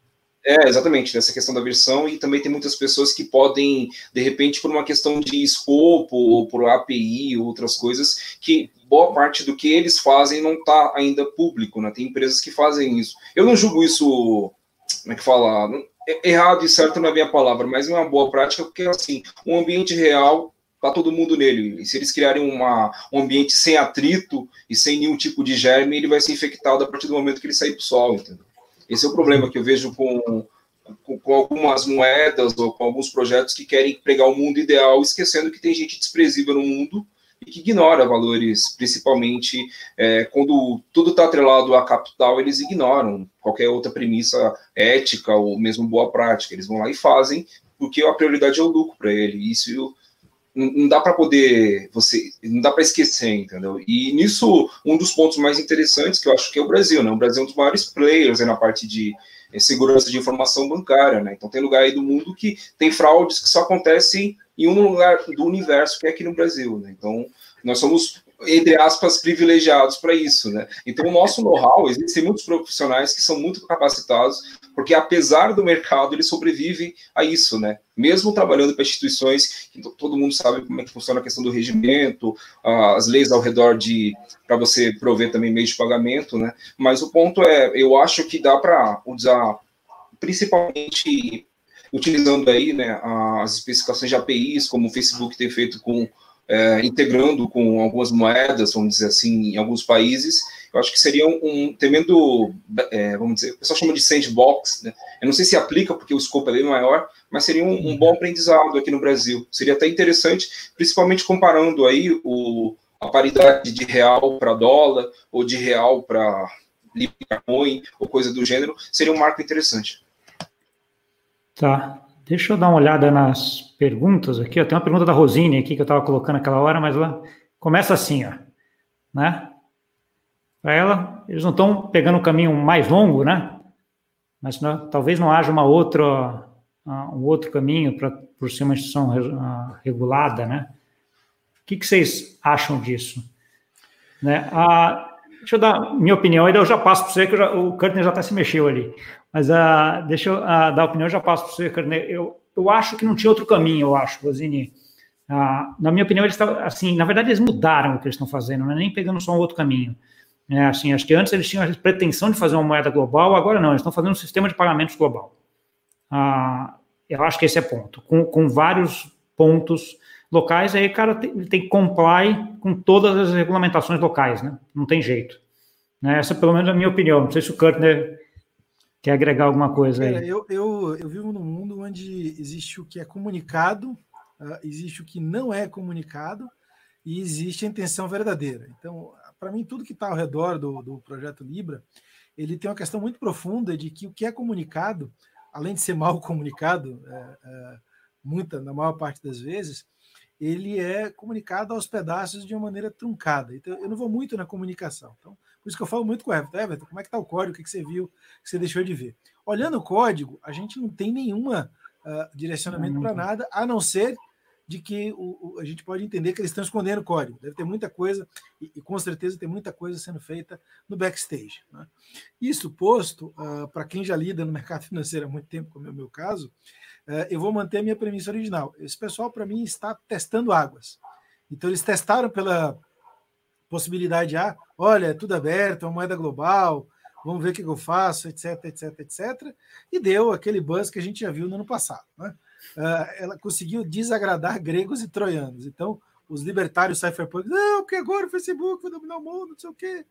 Speaker 3: É, exatamente, dessa questão da versão, e também tem muitas pessoas que podem, de repente, por uma questão de escopo, ou por API, ou outras coisas, que boa parte do que eles fazem não está ainda público, né? Tem empresas que fazem isso. Eu não julgo isso, como é que fala? Errado e certo não é a palavra, mas é uma boa prática, porque, assim, um ambiente real está todo mundo nele. E se eles criarem uma, um ambiente sem atrito e sem nenhum tipo de germe, ele vai ser infectado a partir do momento que ele sair para o sol, entendeu? Esse é o problema que eu vejo com, com, com, algumas moedas ou com alguns projetos que querem pregar o mundo ideal, esquecendo que tem gente desprezível no mundo e que ignora valores, principalmente é, quando tudo está atrelado a capital, eles ignoram qualquer outra premissa ética ou mesmo boa prática. Eles vão lá e fazem porque a prioridade é o lucro para ele. Isso não dá para poder você não dá para esquecer entendeu? E nisso um dos pontos mais interessantes que eu acho que é o Brasil né? O Brasil é um dos maiores players na parte de eh, segurança de informação bancária né? Então tem lugar aí do mundo que tem fraudes que só acontecem em um lugar do universo que é aqui no Brasil né? Então nós somos entre aspas, privilegiados para isso, né? Então, o nosso know-how, existem muitos profissionais que são muito capacitados, porque apesar do mercado, ele sobrevive a isso, né? Mesmo trabalhando para instituições que todo mundo sabe como é que funciona a questão do regimento, as leis ao redor de para você prover também meios de pagamento, né? Mas o ponto é, eu acho que dá para usar principalmente utilizando aí, né, as especificações de APIs, como o Facebook tem feito com é, integrando com algumas moedas, vamos dizer assim, em alguns países, eu acho que seria um, um tremendo, é, vamos dizer, o pessoal chama de sandbox, né? Eu não sei se aplica porque o escopo é bem maior, mas seria um, um, bom aprendizado aqui no Brasil. Seria até interessante, principalmente comparando aí o, a paridade de real para dólar ou de real para Bitcoin ou coisa do gênero, seria um marco interessante.
Speaker 1: Tá. Deixa eu dar uma olhada nas perguntas aqui. Tem uma pergunta da Rosine aqui que eu estava colocando aquela hora, mas ela começa assim, ó, né? Para ela, eles não estão pegando um caminho mais longo, né? Mas não, talvez não haja uma outra, um outro caminho para por ser uma instituição regulada, né? O que, que vocês acham disso? Né? A, deixa eu dar minha opinião, aí eu já passo para você, que já, o Kurtner já até se mexeu ali. Mas uh, deixa eu uh, dar opinião, já passo para você, Kurtner. Eu, eu acho que não tinha outro caminho, eu acho, Rosini. Uh, na minha opinião, eles estavam, assim, na verdade, eles mudaram o que eles estão fazendo, não é nem pegando só um outro caminho. É, assim, acho que antes eles tinham a pretensão de fazer uma moeda global, agora não, eles estão fazendo um sistema de pagamentos global. Ah, eu acho que esse é ponto, com, com vários pontos locais, aí o cara tem, tem que comply com todas as regulamentações locais, né? Não tem jeito. Né? Essa, pelo menos, é a minha opinião. Não sei se o Kurtner quer agregar alguma coisa aí.
Speaker 2: eu, eu, eu vivo num mundo onde existe o que é comunicado, uh, existe o que não é comunicado e existe a intenção verdadeira. Então, para mim, tudo que está ao redor do, do projeto Libra, ele tem uma questão muito profunda de que o que é comunicado, além de ser mal comunicado, é, é, muita, na maior parte das vezes, ele é comunicado aos pedaços de uma maneira truncada. Então, eu não vou muito na comunicação. Então, por isso que eu falo muito com o Everton. Everton, como é que está o código? O que, que você viu? O que você deixou de ver? Olhando o código, a gente não tem nenhuma uh, direcionamento para nada, a não ser de que o, o, a gente pode entender que eles estão escondendo o código. Deve ter muita coisa, e, e com certeza tem muita coisa sendo feita no backstage. Né? Isso posto, uh, para quem já lida no mercado financeiro há muito tempo, como é o meu caso, uh, eu vou manter a minha premissa original. Esse pessoal, para mim, está testando águas. Então, eles testaram pela possibilidade A, olha, é tudo aberto, é uma moeda global, vamos ver o que eu faço, etc, etc, etc. E deu aquele buzz que a gente já viu no ano passado. Né? uh, ela conseguiu desagradar gregos e troianos. Então, os libertários cypherpunk, não, porque agora o Facebook vai dominar o mundo, não sei o quê.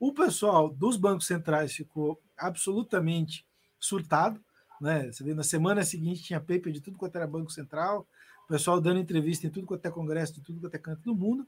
Speaker 2: O pessoal dos bancos centrais ficou absolutamente surtado. Né? Você vê, na semana seguinte tinha paper de tudo quanto era Banco Central, o pessoal dando entrevista em tudo quanto é congresso, de tudo quanto é canto do mundo.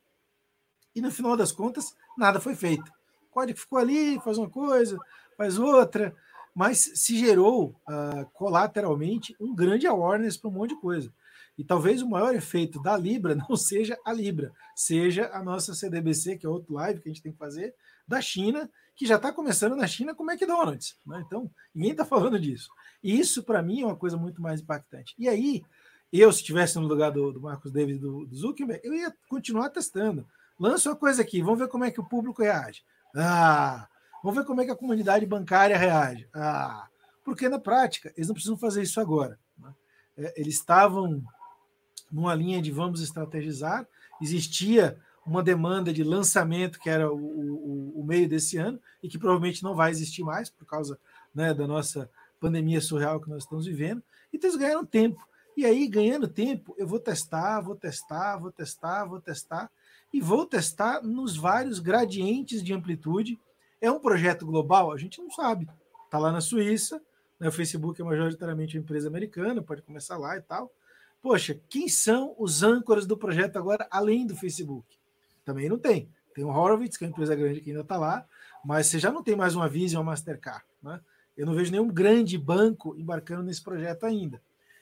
Speaker 2: E no final das contas, nada foi feito. O código ficou ali, faz uma coisa, faz outra mas se gerou uh, colateralmente um grande awareness para um monte de coisa. E talvez o maior efeito da Libra não seja a Libra, seja a nossa CDBC, que é outro live que a gente tem que fazer, da China, que já está começando na China com McDonald's. Né? Então, ninguém está falando disso. E isso, para mim, é uma coisa muito mais impactante. E aí, eu, se estivesse no lugar do, do Marcos David do, do Zuckerberg, eu ia continuar testando. Lança uma coisa aqui, vamos ver como é que o público reage. Ah, Vamos ver como é que a comunidade bancária reage. Ah, porque na prática eles não precisam fazer isso agora. Né? É, eles estavam numa linha de vamos estrategizar, existia uma demanda de lançamento que era o, o, o meio desse ano e que provavelmente não vai existir mais por causa né, da nossa pandemia surreal que nós estamos vivendo. Então eles ganharam tempo. E aí, ganhando tempo, eu vou testar, vou testar, vou testar, vou testar, e vou testar nos vários gradientes de amplitude é um projeto global? A gente não sabe. Está lá na Suíça, né? o Facebook é majoritariamente uma empresa americana, pode começar lá e tal. Poxa, quem são os âncoras do projeto agora, além do Facebook? Também não tem. Tem o Horowitz, que é uma empresa grande que ainda está lá, mas você já não tem mais uma Visa ou uma Mastercard. Né? Eu não vejo nenhum grande banco embarcando nesse projeto ainda.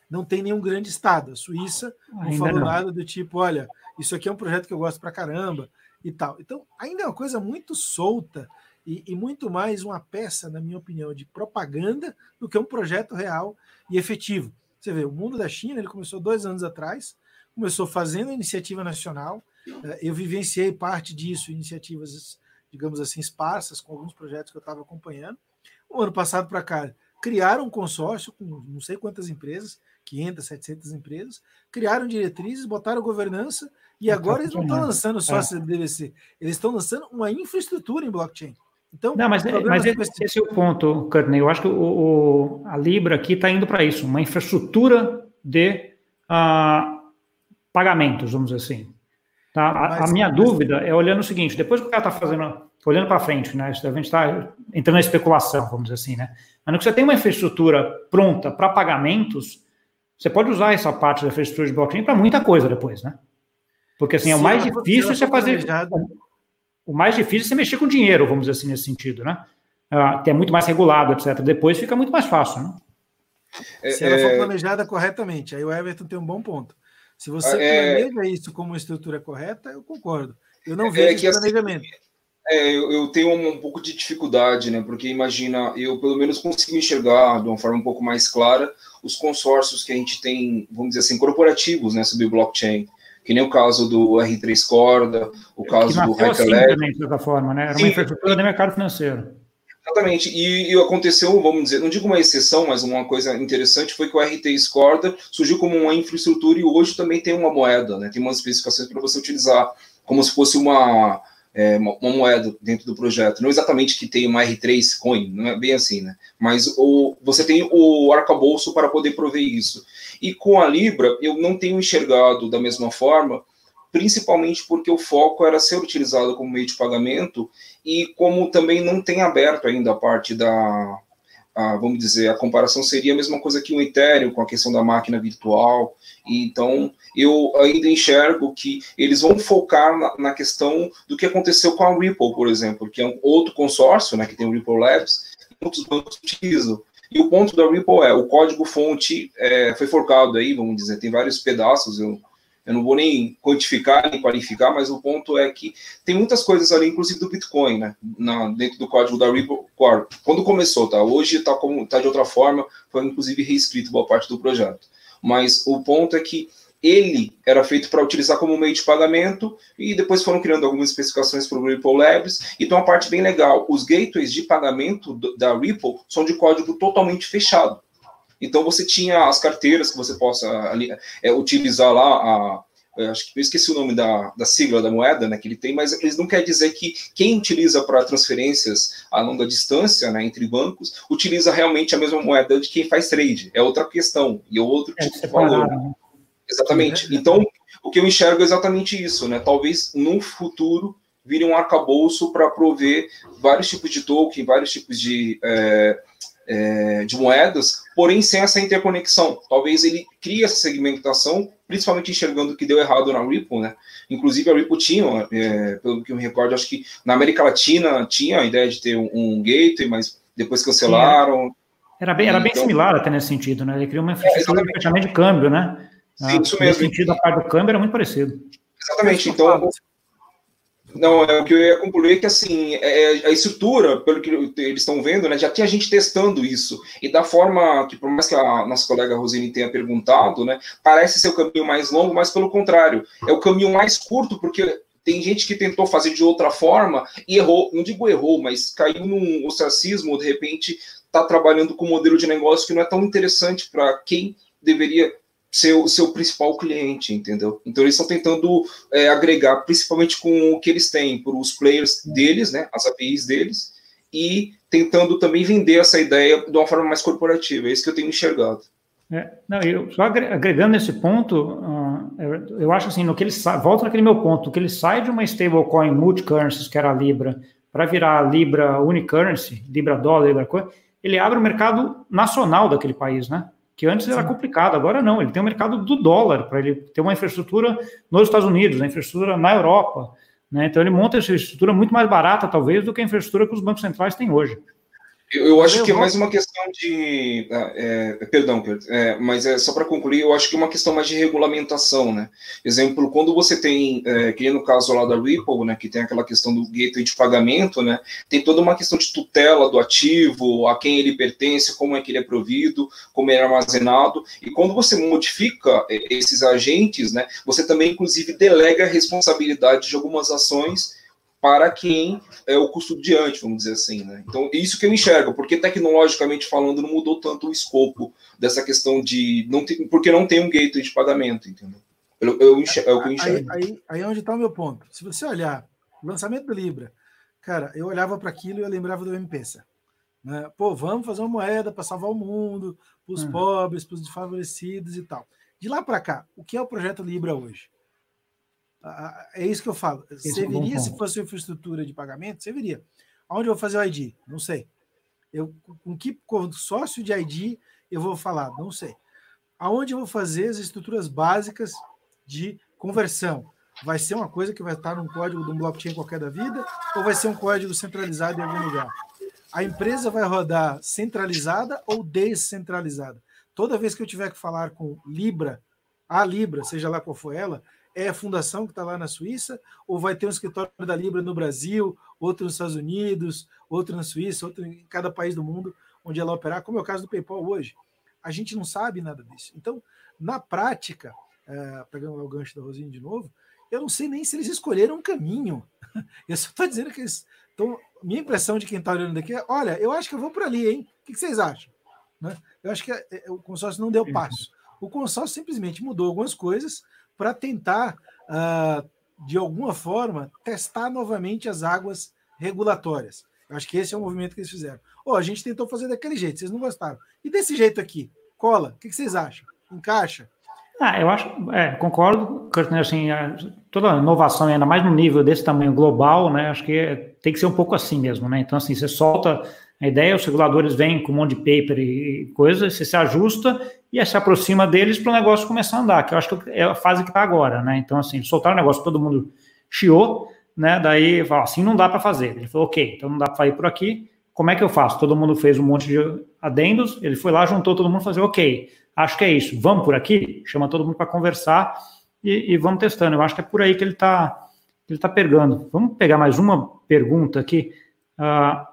Speaker 2: Não tem nenhum grande estado. A Suíça não falou não. nada do tipo, olha, isso aqui é um projeto que eu gosto pra caramba e tal. Então, ainda é uma coisa muito solta e, e, muito mais uma peça, na minha opinião, de propaganda do que um projeto real e efetivo. Você vê, o mundo da China ele começou dois anos atrás, começou fazendo a iniciativa nacional, É, eu vivenciei parte disso, iniciativas, digamos assim, esparsas, com alguns projetos que eu estava acompanhando. O ano passado para cá, criaram um consórcio com não sei quantas empresas, 500, 700 empresas, criaram diretrizes, botaram governança, e agora eles não estão lançando só é. a CBDC, eles estão lançando uma infraestrutura em blockchain.
Speaker 1: Então, não, mas, mas esse, esse, é o ponto, Courtney. Eu acho que o, o a Libra aqui está indo para isso, uma infraestrutura de uh, pagamentos, vamos dizer assim. Tá? A, a minha dúvida é olhando o seguinte: depois que o cara está fazendo, olhando para frente, né? A gente está entrando na especulação, vamos dizer assim, né? Mas no que você tem uma infraestrutura pronta para pagamentos, você pode usar essa parte da infraestrutura de blockchain para muita coisa depois, né? Porque assim, é o mais difícil você fazer. O mais difícil é você mexer com dinheiro, vamos dizer assim, nesse sentido, né? Uh, que é muito mais regulado, etc. Depois fica muito mais fácil, né?
Speaker 2: É, Se ela for é. planejada corretamente, aí o Everton tem um bom ponto. Se você é, planeja isso como uma estrutura correta, eu concordo. Eu não é vejo esse assim, planejamento. Assim,
Speaker 3: é, eu, eu, tenho um, um, pouco de dificuldade, né? Porque imagina, eu pelo menos consigo enxergar de uma forma um pouco mais clara os consórcios que a gente tem, vamos dizer assim, corporativos, né, sobre blockchain. Que nem o caso do R3 Corda, o caso do
Speaker 1: Hyperledger. Assim, de certa forma, né? Era uma Sim. infraestrutura do mercado financeiro.
Speaker 3: Exatamente. E, e, aconteceu, vamos dizer, não digo uma exceção, mas uma coisa interessante foi que o RT Scorda surgiu como uma infraestrutura e hoje também tem uma moeda, né? Tem umas especificações para você utilizar como se fosse uma, é, uma, uma, moeda dentro do projeto. Não exatamente que tem uma R3 Coin, não é bem assim, né? Mas o, você tem o arcabouço para poder prover isso. E com a Libra, eu não tenho enxergado da mesma forma, principalmente porque o foco era ser utilizado como meio de pagamento e como também não tem aberto ainda a parte da, a, vamos dizer, a comparação seria a mesma coisa que o Ethereum com a questão da máquina virtual. Então, eu ainda enxergo que eles vão focar na, na, questão do que aconteceu com a Ripple, por exemplo, que é um outro consórcio, né, que tem o Ripple Labs, e outros bancos utilizam. E o ponto da Ripple é, o código-fonte é, foi forcado aí, vamos dizer, tem vários pedaços, eu eu não vou nem quantificar nem qualificar, mas o ponto é que tem muitas coisas ali, inclusive do Bitcoin, né? Na, dentro do código da Ripple Core. Quando começou, tá? Hoje está tá de outra forma, foi inclusive reescrito boa parte do projeto. Mas o ponto é que ele era feito para utilizar como meio de pagamento e depois foram criando algumas especificações para o Ripple Labs. Então, a parte bem legal, os gateways de pagamento da Ripple são de código totalmente fechado. Então você tinha as carteiras que você possa é, utilizar lá a, acho que eu esqueci o nome da, da sigla da moeda, né, que ele tem, mas eles não quer dizer que quem utiliza para transferências a longa distância, né, entre bancos, utiliza realmente a mesma moeda de quem faz trade. É outra questão e é outro é tipo de valor. Né? Exatamente. Então, o que eu enxergo é exatamente isso, né? Talvez no futuro vire um arcabouço para prover vários tipos de token, vários tipos de é, é, de moedas, porém sem essa interconexão. Talvez ele crie essa segmentação, principalmente enxergando o que deu errado na Ripple, né? Inclusive a Ripple tinha, é, pelo que eu me recordo, acho que na América Latina tinha a ideia de ter um, um gateway, mas depois cancelaram.
Speaker 1: Era bem, era bem então, similar até nesse sentido, né? Ele criou uma infraestrutura é, de câmbio, né? Sim, isso mesmo. Nesse sentido, a parte do câmbio era muito parecido.
Speaker 3: Exatamente. Então, não, é o que eu ia concluir que assim, é, é, a estrutura, pelo que eles estão vendo, né, já tinha gente testando isso. E da forma que, por mais que a nossa colega Rosine tenha perguntado, né, parece ser o caminho mais longo, mas pelo contrário, é o caminho mais curto, porque tem gente que tentou fazer de outra forma e errou, não digo errou, mas caiu num ostracismo, de repente está trabalhando com um modelo de negócio que não é tão interessante para quem deveria seu, seu principal cliente, entendeu? Então eles estão tentando é, agregar, principalmente com o que eles têm, para os players deles, né, as APIs deles, e tentando também vender essa ideia de uma forma mais corporativa. É isso que eu tenho enxergado.
Speaker 1: É, não, eu só agregando nesse ponto, uh, eu, acho assim, no que ele volta naquele meu ponto, que ele sai de uma stablecoin multi-currencies, que era a Libra, para virar a Libra unicurrency, Libra dólar, Libra coisa, ele abre o mercado nacional daquele país, né? Que antes era complicado, agora não. Ele tem o mercado do dólar, para ele ter uma infraestrutura nos Estados Unidos, uma infraestrutura na Europa. Né? Então ele monta essa infraestrutura muito mais barata, talvez, do que a infraestrutura que os bancos centrais têm hoje.
Speaker 3: Eu, eu acho que é mais uma questão de. Ah, é, perdão, é, mas é só para concluir, eu acho que é uma questão mais de regulamentação, né? Exemplo, quando você tem, é, que no caso lá da Ripple, né, que tem aquela questão do gateway de pagamento, né? Tem toda uma questão de tutela do ativo, a quem ele pertence, como é que ele é provido, como ele é armazenado. E quando você modifica é, esses agentes, né, você também, inclusive, delega a responsabilidade de algumas ações para quem é o custodiante, vamos dizer assim. Né? Então, isso que eu enxergo, porque tecnologicamente falando não mudou tanto o escopo dessa questão de. não ter, porque não tem um gateway de pagamento, entendeu? Eu, eu enxergo, é o que eu enxergo.
Speaker 2: Aí, aí, aí é onde está o meu ponto. Se você olhar o lançamento do Libra, cara, eu olhava para aquilo e eu lembrava do M-Pesa. Né? Pô, vamos fazer uma moeda para salvar o mundo, para os uhum. pobres, para os desfavorecidos e tal. De lá para cá, o que é o projeto Libra hoje? É isso que eu falo. Esse Serviria é se fosse infraestrutura de pagamento? Serviria. Onde eu vou fazer o ID? Não sei. Eu, com que consórcio de ID eu vou falar? Não sei. Aonde eu vou fazer as estruturas básicas de conversão? Vai ser uma coisa que vai estar num código de um blockchain qualquer da vida ou vai ser um código centralizado em algum lugar? A empresa vai rodar centralizada ou descentralizada? Toda vez que eu tiver que falar com Libra, a Libra, seja lá qual for ela, é a fundação que está lá na Suíça, ou vai ter um escritório da Libra no Brasil, outro nos Estados Unidos, outro na Suíça, outro em cada país do mundo onde ela operar, como é o caso do PayPal hoje. A gente não sabe nada disso. Então, na prática, é, pegando o gancho da Rosinha de novo, eu não sei nem se eles escolheram um caminho. Eu só estou dizendo que eles estão. Minha impressão de quem está olhando daqui é: olha, eu acho que eu vou por ali, hein? O que, que vocês acham? Né? Eu acho que é, é, o consórcio não deu passo. O consórcio simplesmente mudou algumas coisas para tentar, uh, de alguma forma, testar novamente as águas regulatórias. Eu acho que esse é o movimento que eles fizeram. Oh, a gente tentou fazer daquele jeito, vocês não gostaram. E desse jeito aqui? Cola? O que vocês acham? Encaixa?
Speaker 1: Ah, eu acho, é, concordo, Curtin, assim, toda inovação, ainda mais no nível desse tamanho global, né, acho que é, tem que ser um pouco assim mesmo, né, então, assim, você solta a ideia, os reguladores vêm com um monte de paper e coisa, você se ajusta e se aproxima deles para o negócio começar a andar, que eu acho que é a fase que está agora, né? Então, assim, soltar o negócio, todo mundo chiou, né? Daí, fala, assim não dá para fazer. Ele falou, ok, então não dá para ir por aqui, como é que eu faço? Todo mundo fez um monte de adendos, ele foi lá, juntou todo mundo, fazer, ok, acho que é isso, vamos por aqui, chama todo mundo para conversar e, e, vamos testando. Eu acho que é por aí que ele está ele tá pegando. Vamos pegar mais uma pergunta aqui. Uh,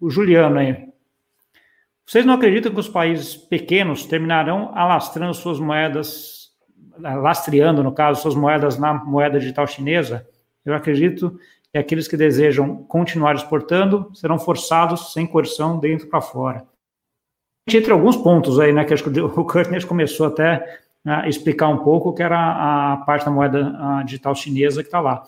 Speaker 1: o Juliano aí. Vocês não acreditam que os países pequenos terminarão alastrando suas moedas, lastreando, no caso, suas moedas na moeda digital chinesa? Eu acredito que aqueles que desejam continuar exportando serão forçados sem coerção dentro para fora. Entre alguns pontos aí, né, que acho que o Kurtner começou até a explicar um pouco, que era a parte da moeda digital chinesa que está lá.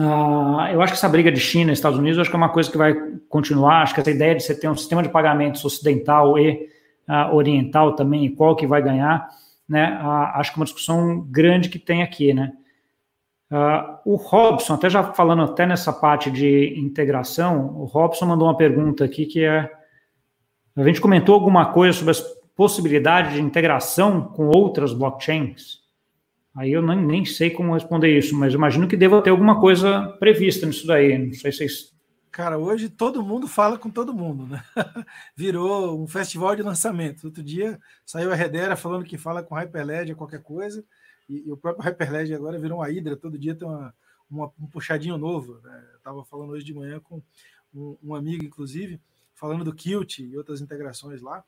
Speaker 1: Uh, eu acho que essa briga de China e Estados Unidos acho que é uma coisa que vai continuar. Acho que essa ideia de você ter um sistema de pagamentos ocidental e uh, oriental também, e qual que vai ganhar, né? Uh, acho que é uma discussão grande que tem aqui, né? o Robson, até já falando até nessa parte de integração, o Robson mandou uma pergunta aqui que é: a gente comentou alguma coisa sobre as possibilidades de integração com outras blockchains? Aí eu nem, nem sei como responder isso, mas imagino que deva ter alguma coisa prevista nisso daí. Não sei se vocês.
Speaker 2: Cara, hoje todo mundo fala com todo mundo, né? Virou um festival de lançamento. Outro dia saiu a Redera falando que fala com Hyperledger qualquer coisa, e, e o próprio Hyperledger agora virou uma hidra, todo dia tem uma, uma um puxadinho novo. Né? Estava falando hoje de manhã com um, um, amigo, inclusive, falando do Qt e outras integrações lá.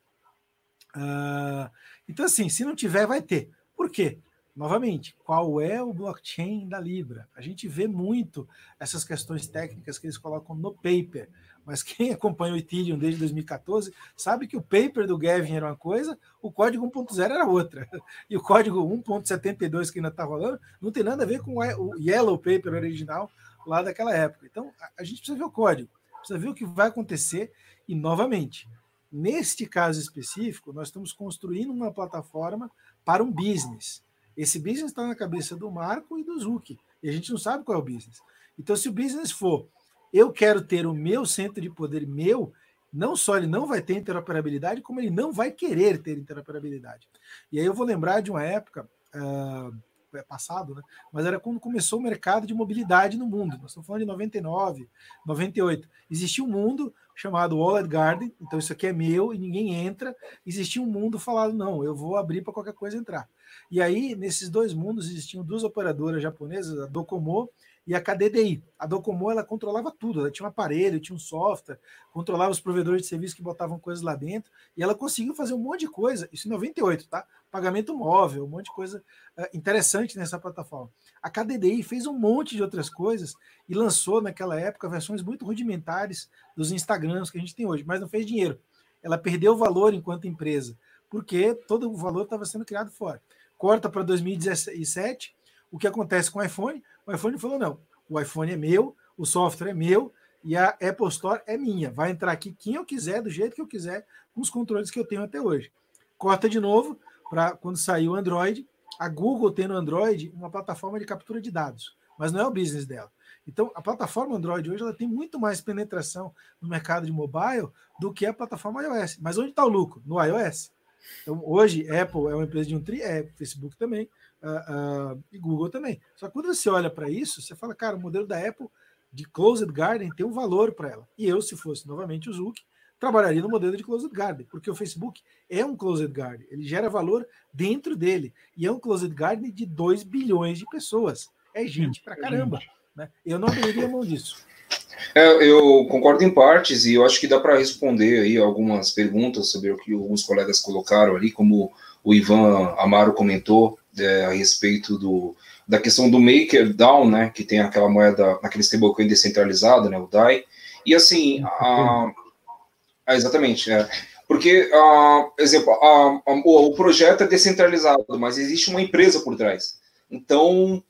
Speaker 2: Uh, então, assim, se não tiver, vai ter. Por quê? Novamente, qual é o blockchain da Libra? A gente vê muito essas questões técnicas que eles colocam no paper, mas quem acompanha o Ethereum desde 2014 sabe que o paper do Gavin era uma coisa, o código 1.0 era outra. E o código 1.72 que ainda está rolando não tem nada a ver com o Yellow Paper original lá daquela época. Então, a gente precisa ver o código, precisa ver o que vai acontecer e, novamente, neste caso específico, nós estamos construindo uma plataforma para um business esse business está na cabeça do Marco e do Zuki. E a gente não sabe qual é o business. Então, se o business for eu quero ter o meu centro de poder meu, não só ele não vai ter interoperabilidade, como ele não vai querer ter interoperabilidade. E aí eu vou lembrar de uma época, uh, passado, né? Mas era quando começou o mercado de mobilidade no mundo. Nós estamos falando de 99, 98. Existia um mundo chamado Wallet Garden, então isso aqui é meu e ninguém entra. Existia um mundo falado, não, eu vou abrir para qualquer coisa entrar. E aí, nesses dois mundos, existiam duas operadoras japonesas, a Docomo e a KDDI. A Docomo ela controlava tudo, ela tinha um aparelho, tinha um software, controlava os provedores de serviço que botavam coisas lá dentro, e ela conseguiu fazer um monte de coisa, isso em 98, tá? Pagamento móvel, um monte de coisa uh, interessante nessa plataforma. A KDDI fez um monte de outras coisas e lançou naquela época versões muito rudimentares dos Instagrams que a gente tem hoje, mas não fez dinheiro. Ela perdeu valor enquanto empresa, porque todo o valor estava sendo criado fora. Corta para 2017, o que acontece com o iPhone? O iPhone falou: não, o iPhone é meu, o software é meu e a Apple Store é minha. Vai entrar aqui quem eu quiser, do jeito que eu quiser, com os controles que eu tenho até hoje. Corta de novo para quando sair o Android. A Google tem no Android uma plataforma de captura de dados, mas não é o business dela. Então, a plataforma Android hoje ela tem muito mais penetração no mercado de mobile do que a plataforma iOS. Mas onde está o lucro? No iOS. Então, hoje, Apple é uma empresa de um tri, é Facebook também, uh, uh, e Google também. Só que quando você olha para isso, você fala, cara, o modelo da Apple de Closed Garden tem um valor para ela. E eu, se fosse novamente o Zuck, trabalharia no modelo de Closed Garden, porque o Facebook é um Closed Garden, ele gera valor dentro dele, e é um Closed Garden de 2 bilhões de pessoas. É gente pra caramba. Né? Eu não abriria mão disso.
Speaker 3: É, eu concordo em partes e eu acho que dá para responder aí algumas perguntas sobre o que alguns colegas colocaram ali, como o Ivan Amaro comentou é, a respeito do, da questão do maker né, que tem aquela moeda, aquele stablecoin descentralizado, né, o DAI. E assim, a, a, exatamente, é, porque, a, exemplo, a, o projeto é descentralizado, mas existe uma empresa por trás. Então,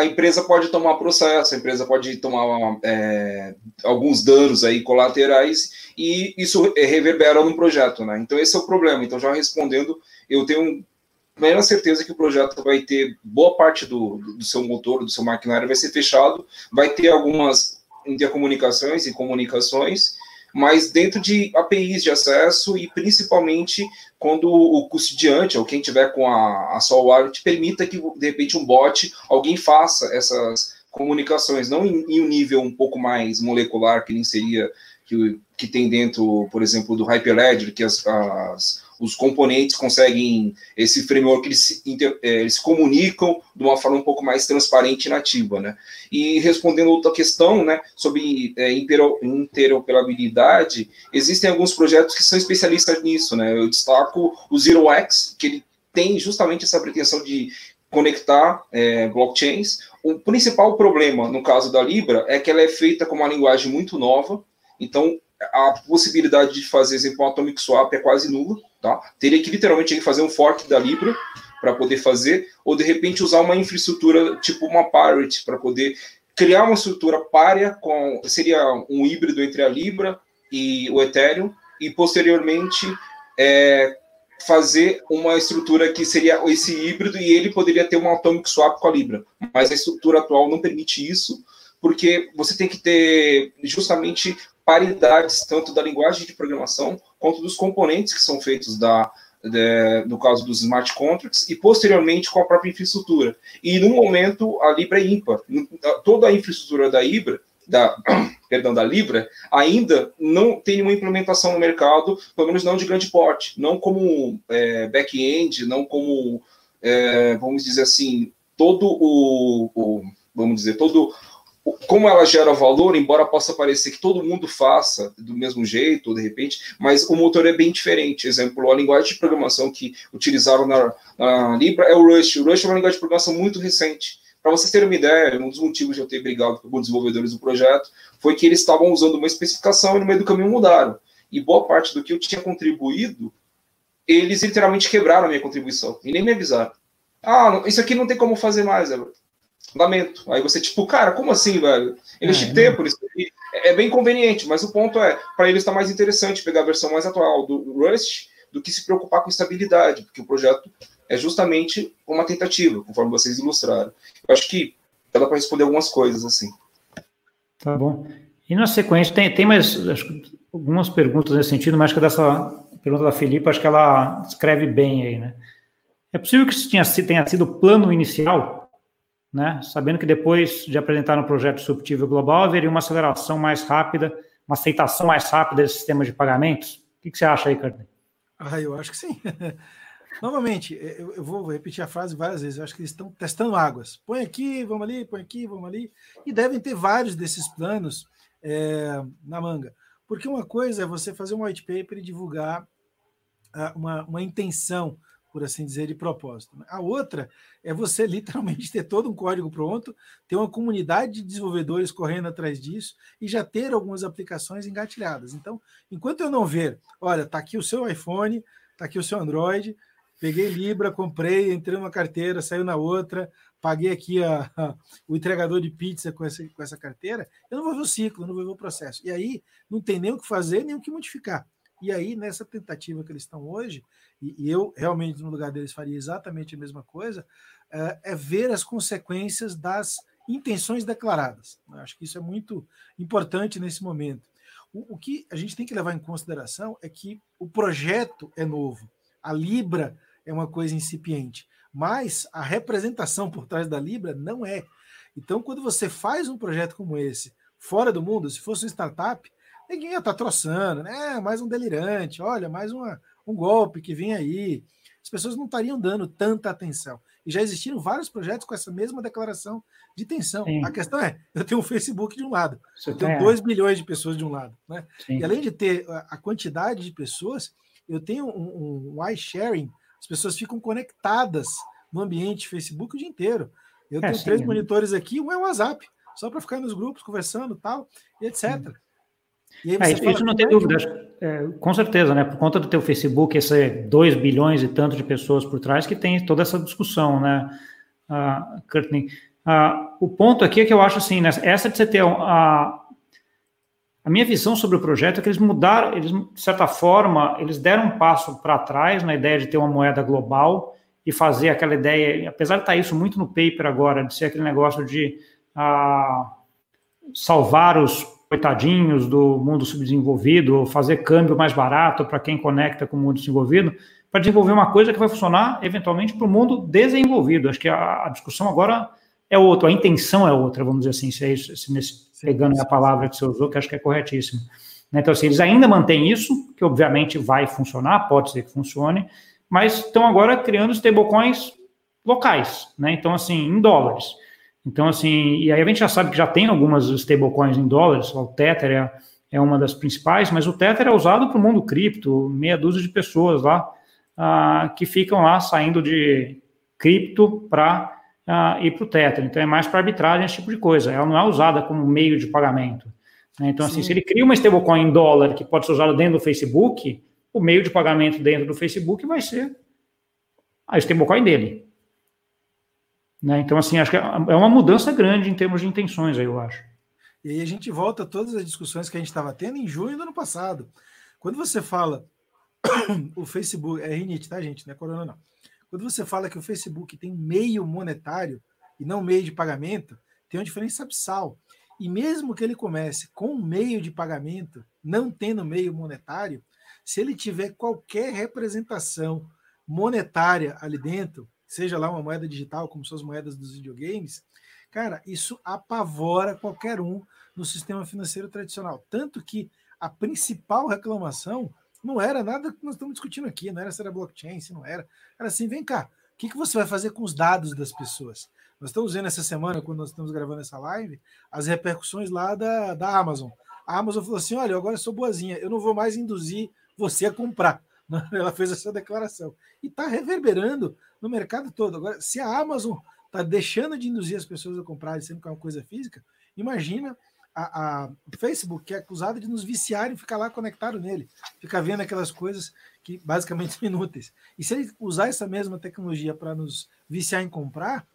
Speaker 3: a empresa pode tomar processo, a empresa pode tomar é, alguns danos aí colaterais e isso reverbera no projeto, né? Então esse é o problema. Então já respondendo, eu tenho plena certeza que o projeto vai ter boa parte do, do seu motor, do seu maquinário vai ser fechado, vai ter algumas intercomunicações e comunicações, mas dentro de APIs de acesso e principalmente quando o custodiante ou quem tiver com a, a sua wallet permita que de repente um bot, alguém faça essas comunicações, não em, em um nível um pouco mais molecular que nem seria que, que tem dentro, por exemplo, do Hyperledger, que as, as os componentes conseguem, esse framework, eles se, inter, é, eles se comunicam de uma forma um pouco mais transparente e nativa, né? E respondendo outra questão, né, sobre é, interoperabilidade, existem alguns projetos que são especialistas nisso, né? Eu destaco o ZeroX, que ele tem justamente essa pretensão de conectar é, blockchains. O principal problema, no caso da Libra, é que ela é feita com uma linguagem muito nova, então a possibilidade de fazer, exemplo, um atomic swap é quase nula, tá? Teria que literalmente fazer um fork da Libra para poder fazer, ou de repente usar uma infraestrutura tipo uma Pirate para poder criar uma estrutura párea com seria um híbrido entre a Libra e o Ethereum e posteriormente é, fazer uma estrutura que seria esse híbrido e ele poderia ter um atomic swap com a Libra, mas a estrutura atual não permite isso porque você tem que ter justamente paridades, tanto da linguagem de programação quanto dos componentes que são feitos da, de, no caso dos smart contracts, e posteriormente com a própria infraestrutura. E no momento a Libra é ímpar. Toda a infraestrutura da Libra, da, perdão, da Libra, ainda não tem uma implementação no mercado, pelo menos não de grande porte, não como é, back-end, não como, é, vamos dizer assim, todo o, o, vamos dizer, todo como ela gera valor, embora possa parecer que todo mundo faça do mesmo jeito, de repente, mas o motor é bem diferente. Exemplo, a linguagem de programação que utilizaram na, na Libra é o Rust. O Rust é uma linguagem de programação muito recente. Para vocês terem uma ideia, um dos motivos de eu ter brigado com os desenvolvedores do projeto foi que eles estavam usando uma especificação e no meio do caminho mudaram. E boa parte do que eu tinha contribuído, eles literalmente quebraram a minha contribuição e nem me avisaram. Ah, isso aqui não tem como fazer mais, Everton. Lamento. Aí você, tipo, cara, como assim, velho? Eles é, tempo, isso aqui. É bem conveniente, mas o ponto é, para eles está mais interessante pegar a versão mais atual do Rust do que se preocupar com estabilidade, porque o projeto é justamente uma tentativa, conforme vocês ilustraram. Eu acho que dá para responder algumas coisas assim.
Speaker 1: Tá bom. E na sequência, tem, tem mais algumas perguntas nesse sentido, mas acho que dessa pergunta da Felipe, acho que ela escreve bem aí, né? É possível que isso tenha, tenha sido o plano inicial, né? sabendo que depois de apresentar um projeto subtível global, haveria uma aceleração mais rápida, uma aceitação mais rápida desse sistema de pagamentos? O que, você acha aí, Carden?
Speaker 2: Ah, eu acho que sim. Novamente, eu, eu, vou repetir a frase várias vezes. Eu acho que eles estão testando águas. Põe aqui, vamos ali, põe aqui, vamos ali. E devem ter vários desses planos é, na manga. Porque uma coisa é você fazer um white paper e divulgar uh, uma, uma intenção, por assim dizer, de propósito. A outra é você literalmente ter todo um código pronto, ter uma comunidade de desenvolvedores correndo atrás disso e já ter algumas aplicações engatilhadas. Então, enquanto eu não ver, olha, está aqui o seu iPhone, está aqui o seu Android, peguei Libra, comprei, entrei numa carteira, saiu na outra, paguei aqui a, a, o entregador de pizza com essa, com essa carteira, eu não vou ver o ciclo, não vou ver o processo. E aí não tem nem o que fazer, nem o que modificar. E aí, nessa tentativa que eles estão hoje, e, eu realmente no lugar deles faria exatamente a mesma coisa, é, é ver as consequências das intenções declaradas. Eu acho que isso é muito importante nesse momento. O, o que a gente tem que levar em consideração é que o projeto é novo, a Libra é uma coisa incipiente mas a representação por trás da Libra não é. Então, quando você faz um projeto como esse, fora do mundo, se fosse uma startup, ninguém ia estar troçando, né? Mais um delirante, olha, mais uma, um golpe que vem aí. As pessoas não estariam dando tanta atenção. E já existiram vários projetos com essa mesma declaração de intenção. Sim. A questão é, eu tenho o Facebook de um lado, Você eu tenho 2 bilhões de pessoas de um lado. Né? E além de ter a quantidade de pessoas, eu tenho um, um iSharing as pessoas ficam conectadas no ambiente Facebook o dia inteiro. Eu é, tenho sim, três né? monitores aqui, um é o WhatsApp, só para ficar nos grupos conversando tal, e etc.
Speaker 1: E é, isso, isso, não tem dúvida, é, com certeza, né? Por conta do teu Facebook, esse 2 bilhões e tanto de pessoas por trás que tem toda essa discussão, né, uh? Uh, o ponto aqui é que eu acho assim, né, essa de você ter a, a minha visão sobre o projeto é que eles mudaram, eles, de certa forma, eles deram um passo para trás na ideia de ter uma moeda global e fazer aquela ideia, apesar de estar tá isso muito no paper agora, de ser aquele negócio de ah, salvar os coitadinhos do mundo subdesenvolvido, fazer câmbio mais barato para quem conecta com o mundo desenvolvido, para desenvolver uma coisa que vai funcionar eventualmente para o mundo desenvolvido. Acho que a, a, discussão agora é outra, a intenção é outra, vamos dizer assim, se é isso, se nesse, pegando a palavra que você usou, que acho que é corretíssimo. Né? Então, assim, eles ainda mantêm isso, que obviamente vai funcionar, pode ser que funcione, mas estão agora criando stablecoins locais, né? Então, assim, em dólares. Então, assim, e aí a gente já sabe que já tem algumas stablecoins em dólares, o Tether é, é uma das principais, mas o Tether é usado para o mundo cripto, meia dúzia de pessoas lá ah, que ficam lá saindo de cripto para uh, ir para o Tether. Então, é mais para arbitragem, esse tipo de coisa. Ela não é usada como meio de pagamento. Né? Então, Sim. assim, se ele cria uma stablecoin em dólar que pode ser usada dentro do Facebook, o meio de pagamento dentro do Facebook vai ser a stablecoin dele. Né? Então, assim, acho que é, é uma mudança grande em termos de intenções, aí, eu acho.
Speaker 2: E aí a gente volta a todas as discussões que a gente estava tendo em junho do ano passado. Quando você fala o Facebook, é rinite, tá, gente? Não é corona, não. Quando você fala que o Facebook tem meio monetário e não meio de pagamento, tem uma diferença abissal. E mesmo que ele comece com meio de pagamento, não tendo meio monetário, se ele tiver qualquer representação monetária ali dentro, seja lá uma moeda digital, como são as moedas dos videogames, cara, isso apavora qualquer um no sistema financeiro tradicional. Tanto que a principal reclamação não era nada que nós estamos discutindo aqui, não era se era blockchain, se não era. Era assim, vem cá, o que, que você vai fazer com os dados das pessoas? Nós estamos vendo essa semana, quando nós estamos gravando essa live, as repercussões lá da, da Amazon. A Amazon falou assim: olha, agora eu sou boazinha, eu não vou mais induzir você a comprar. Ela fez essa declaração. E está reverberando no mercado todo. Agora, se a Amazon está deixando de induzir as pessoas a comprar, sendo que é uma coisa física, imagina a, a, Facebook, que é acusado de nos viciar e ficar lá conectado nele, ficar vendo aquelas coisas que basicamente são inúteis. E se ele usar essa mesma tecnologia para nos viciar em comprar,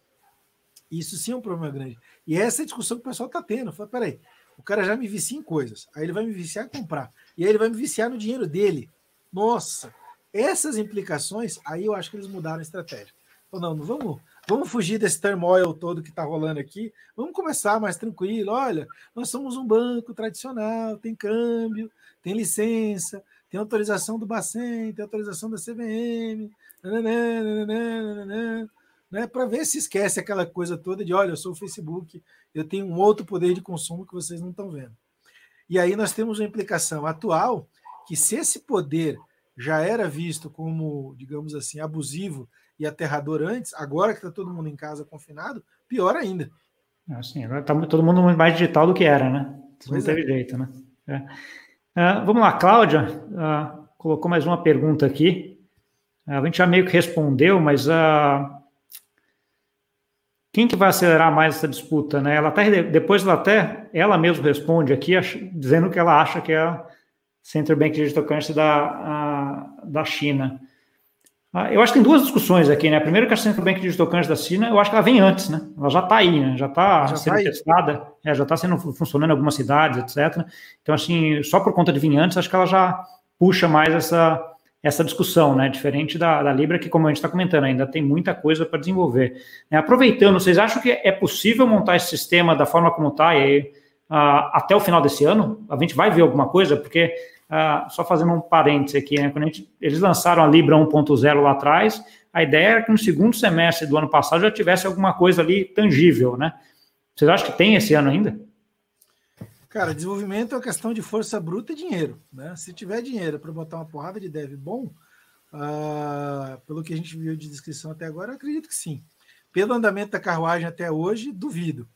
Speaker 2: isso sim é um problema grande. E essa é a discussão que o pessoal está tendo. Fala, peraí, o cara já me vicia em coisas, aí ele vai me viciar em comprar, e aí ele vai me viciar no dinheiro dele. Nossa, essas implicações, aí eu acho que eles mudaram a estratégia. Então, não, não vamos Vamos fugir desse turmoil todo que está rolando aqui. Vamos começar mais tranquilo. Olha, nós somos um banco tradicional, tem câmbio, tem licença, tem autorização do Bacen, tem autorização da CVM. né, para ver se esquece aquela coisa toda de, olha, eu sou o Facebook, eu tenho um outro poder de consumo que vocês não estão vendo. E aí nós temos uma implicação atual que se esse poder já era visto como, digamos assim, abusivo e aterrador antes, agora que está todo mundo em casa confinado, pior ainda.
Speaker 1: Assim, agora está todo mundo mais digital do que era, né? Não teve é. jeito, né? É. Uh, vamos lá, Cláudia uh, colocou mais uma pergunta aqui. Uh, a gente já meio que respondeu, mas quem que vai acelerar mais essa disputa, né? Ela até depois ela até ela mesma responde aqui, dizendo que ela acha que é Central Bank Digital Currency da, da China. Ah, eu acho que tem duas discussões aqui, né? Primeiro que a Central Bank Digital Currency da China, eu acho que ela vem antes, né? Ela já está aí, né? Já está sendo tá testada, é, já está sendo funcionando em algumas cidades, etc. Então, assim, só por conta de vir antes, acho que ela já puxa mais essa, essa discussão, né? Diferente da, da Libra, que, como a gente está comentando, ainda tem muita coisa para desenvolver. É, aproveitando, vocês acham que é possível montar esse sistema da forma como está uh, até o final desse ano? A gente vai ver alguma coisa? Porque ah, só fazendo um parêntese aqui, né? Quando gente, eles lançaram a Libra 1.0 lá atrás, a ideia era que no segundo semestre do ano passado já tivesse alguma coisa ali tangível, né? Vocês acham que tem esse ano ainda?
Speaker 2: Cara, desenvolvimento é uma questão de força bruta e dinheiro, né? Se tiver dinheiro para botar uma porrada de dev bom, ah, pelo que a gente viu de descrição até agora, acredito que sim. Pelo andamento da carruagem até hoje, duvido.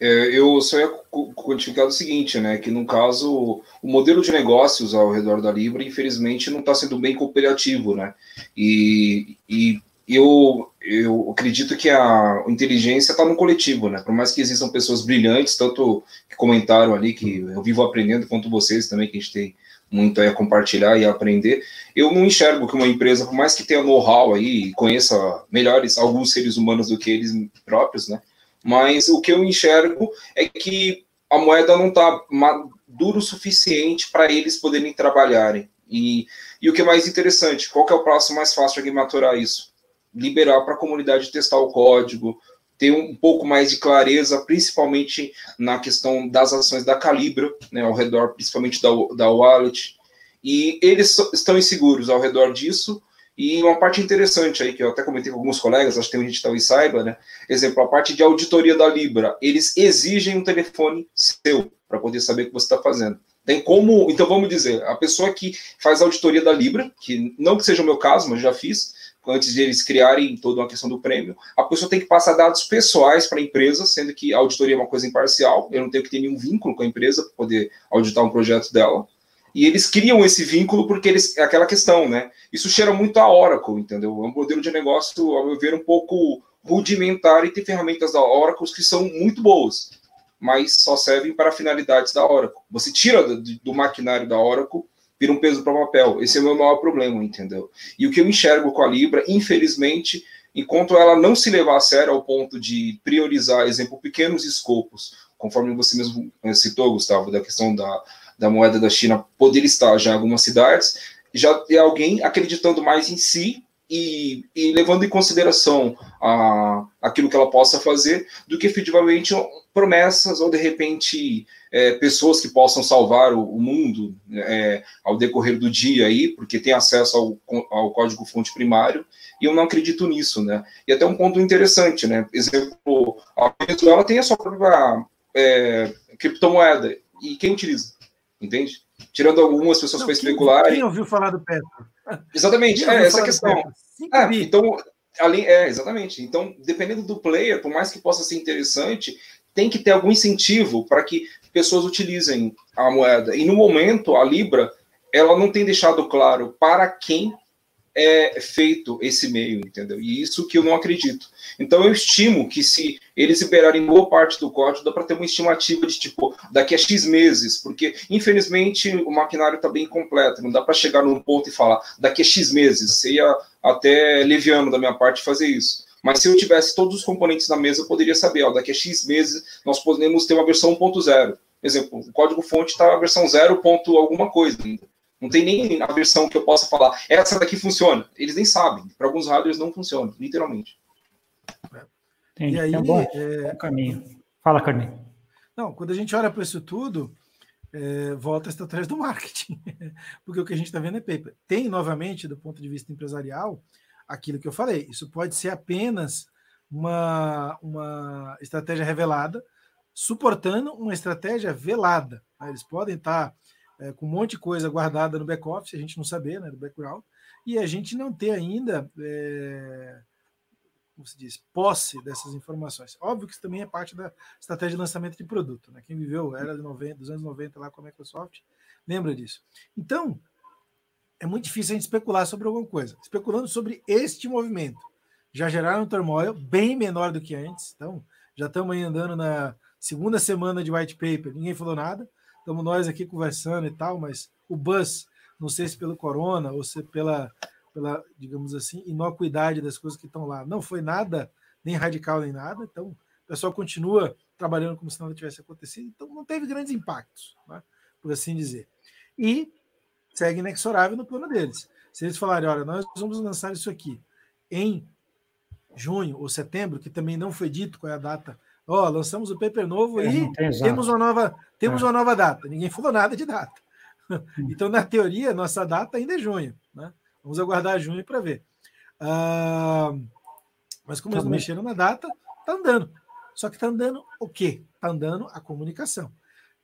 Speaker 3: É, eu só ia quantificar o seguinte, né? Que no caso, o modelo de negócios ao redor da Libra, infelizmente, não está sendo bem cooperativo, né? E, e eu, eu acredito que a inteligência está no coletivo, né? Por mais que existam pessoas brilhantes, tanto que comentaram ali, que eu vivo aprendendo, quanto vocês também, que a gente tem muito a compartilhar e a aprender. Eu não enxergo que uma empresa, por mais que tenha know-how aí, conheça melhores alguns seres humanos do que eles próprios, né? Mas o que eu enxergo é que a moeda não está madura o suficiente para eles poderem trabalharem. E, e o que é mais interessante, qual é o passo mais fácil de maturar isso? Liberar para a comunidade testar o código, ter um pouco mais de clareza, principalmente na questão das ações da Calibra, né, ao redor, principalmente da, da wallet. E eles estão inseguros ao redor disso, e uma parte interessante aí, que eu até comentei com alguns colegas, acho que tem gente talvez saiba, né? Exemplo, a parte de auditoria da Libra, eles exigem um telefone seu para poder saber o que você está fazendo. Tem como, então vamos dizer, a pessoa que faz auditoria da Libra, que não que seja o meu caso, mas já fiz, antes de eles criarem toda uma questão do prêmio, a pessoa tem que passar dados pessoais para a empresa, sendo que a auditoria é uma coisa imparcial, eu não tenho que ter nenhum vínculo com a empresa para poder auditar um projeto dela. E eles criam esse vínculo porque eles é aquela questão, né? Isso cheira muito a Oracle, entendeu? É um modelo de negócio, ao meu ver, um pouco rudimentar e tem ferramentas da Oracle que são muito boas, mas só servem para finalidades da Oracle. Você tira do, do maquinário da Oracle, vira um peso para o papel. Esse é o meu maior problema, entendeu? E o que eu enxergo com a Libra, infelizmente, enquanto ela não se levar a sério ao ponto de priorizar, exemplo, pequenos escopos, conforme você mesmo eh, citou, Gustavo, da questão da, da moeda da China poder estar já em algumas cidades, já é alguém acreditando mais em si e, e, levando em consideração a, aquilo que ela possa fazer, do que efetivamente promessas ou de repente é, pessoas que possam salvar o, o mundo é, ao decorrer do dia aí, porque tem acesso ao, ao código-fonte primário, e eu não acredito nisso, né? E até um ponto interessante, né? Exemplo, a Venezuela tem a sua própria é, criptomoeda, e quem utiliza? Entende? Tirando algumas pessoas para especular.
Speaker 2: Quem ouviu falar do Petro?
Speaker 3: Exatamente, é essa questão. Ah, então, ali, é, exatamente. Então, dependendo do player, por mais que possa ser interessante, tem que ter algum incentivo para que pessoas utilizem a moeda. E no momento, a Libra, ela não tem deixado claro para quem é feito esse meio, entendeu? E isso que eu não acredito. Então eu estimo que se eles liberarem boa parte do código, dá para ter uma estimativa de tipo daqui a X meses, porque infelizmente o maquinário está bem completo, não dá para chegar num ponto e falar daqui a X meses. Seria até leviano da minha parte fazer isso. Mas se eu tivesse todos os componentes na mesa, eu poderia saber, ó, daqui a X meses nós podemos ter uma versão 1.0. Exemplo, o código fonte está a versão 0. alguma coisa ainda. Não tem nem a versão que eu possa falar, essa daqui funciona. Eles nem sabem. Para alguns hardwares não funciona, literalmente.
Speaker 1: Entendi. E aí, é um bom, é... bom caminho. Fala, Carlinhos.
Speaker 2: Não, quando a gente olha para isso tudo, é, volta a estratégia do marketing, porque o que a gente está vendo é paper. Tem, novamente, do ponto de vista empresarial, aquilo que eu falei. Isso pode ser apenas uma, uma estratégia revelada, suportando uma estratégia velada. Né? Eles podem estar é, com um monte de coisa guardada no back-office, a gente não saber, né, do background, e a gente não ter ainda, é, como se diz, posse dessas informações. Óbvio que isso também é parte da estratégia de lançamento de produto. Né? Quem viveu era de 90, dos anos 90 lá com a Microsoft lembra disso. Então, é muito difícil a gente especular sobre alguma coisa. Especulando sobre este movimento, já geraram um turmoil bem menor do que antes. Então, já estamos aí andando na segunda semana de white paper, ninguém falou nada. Estamos nós aqui conversando e tal, mas o buzz, não sei se pelo corona ou se pela, pela digamos assim, inocuidade das coisas que estão lá, não foi nada nem radical nem nada. Então, o pessoal continua trabalhando como se nada tivesse acontecido. Então, não teve grandes impactos, né, por assim dizer. E segue inexorável no plano deles. Se eles falarem, olha, nós vamos lançar isso aqui em junho ou setembro, que também não foi dito qual é a data. Ó, oh, lançamos o paper novo é, e temos uma nova temos é. uma nova data. Ninguém falou nada de data. Hum. Então, na teoria, nossa data ainda é junho. Né? Vamos aguardar junho para ver. Uh, mas como tá eles não mexeram na data, está andando. Só que está andando o quê? Está andando a comunicação.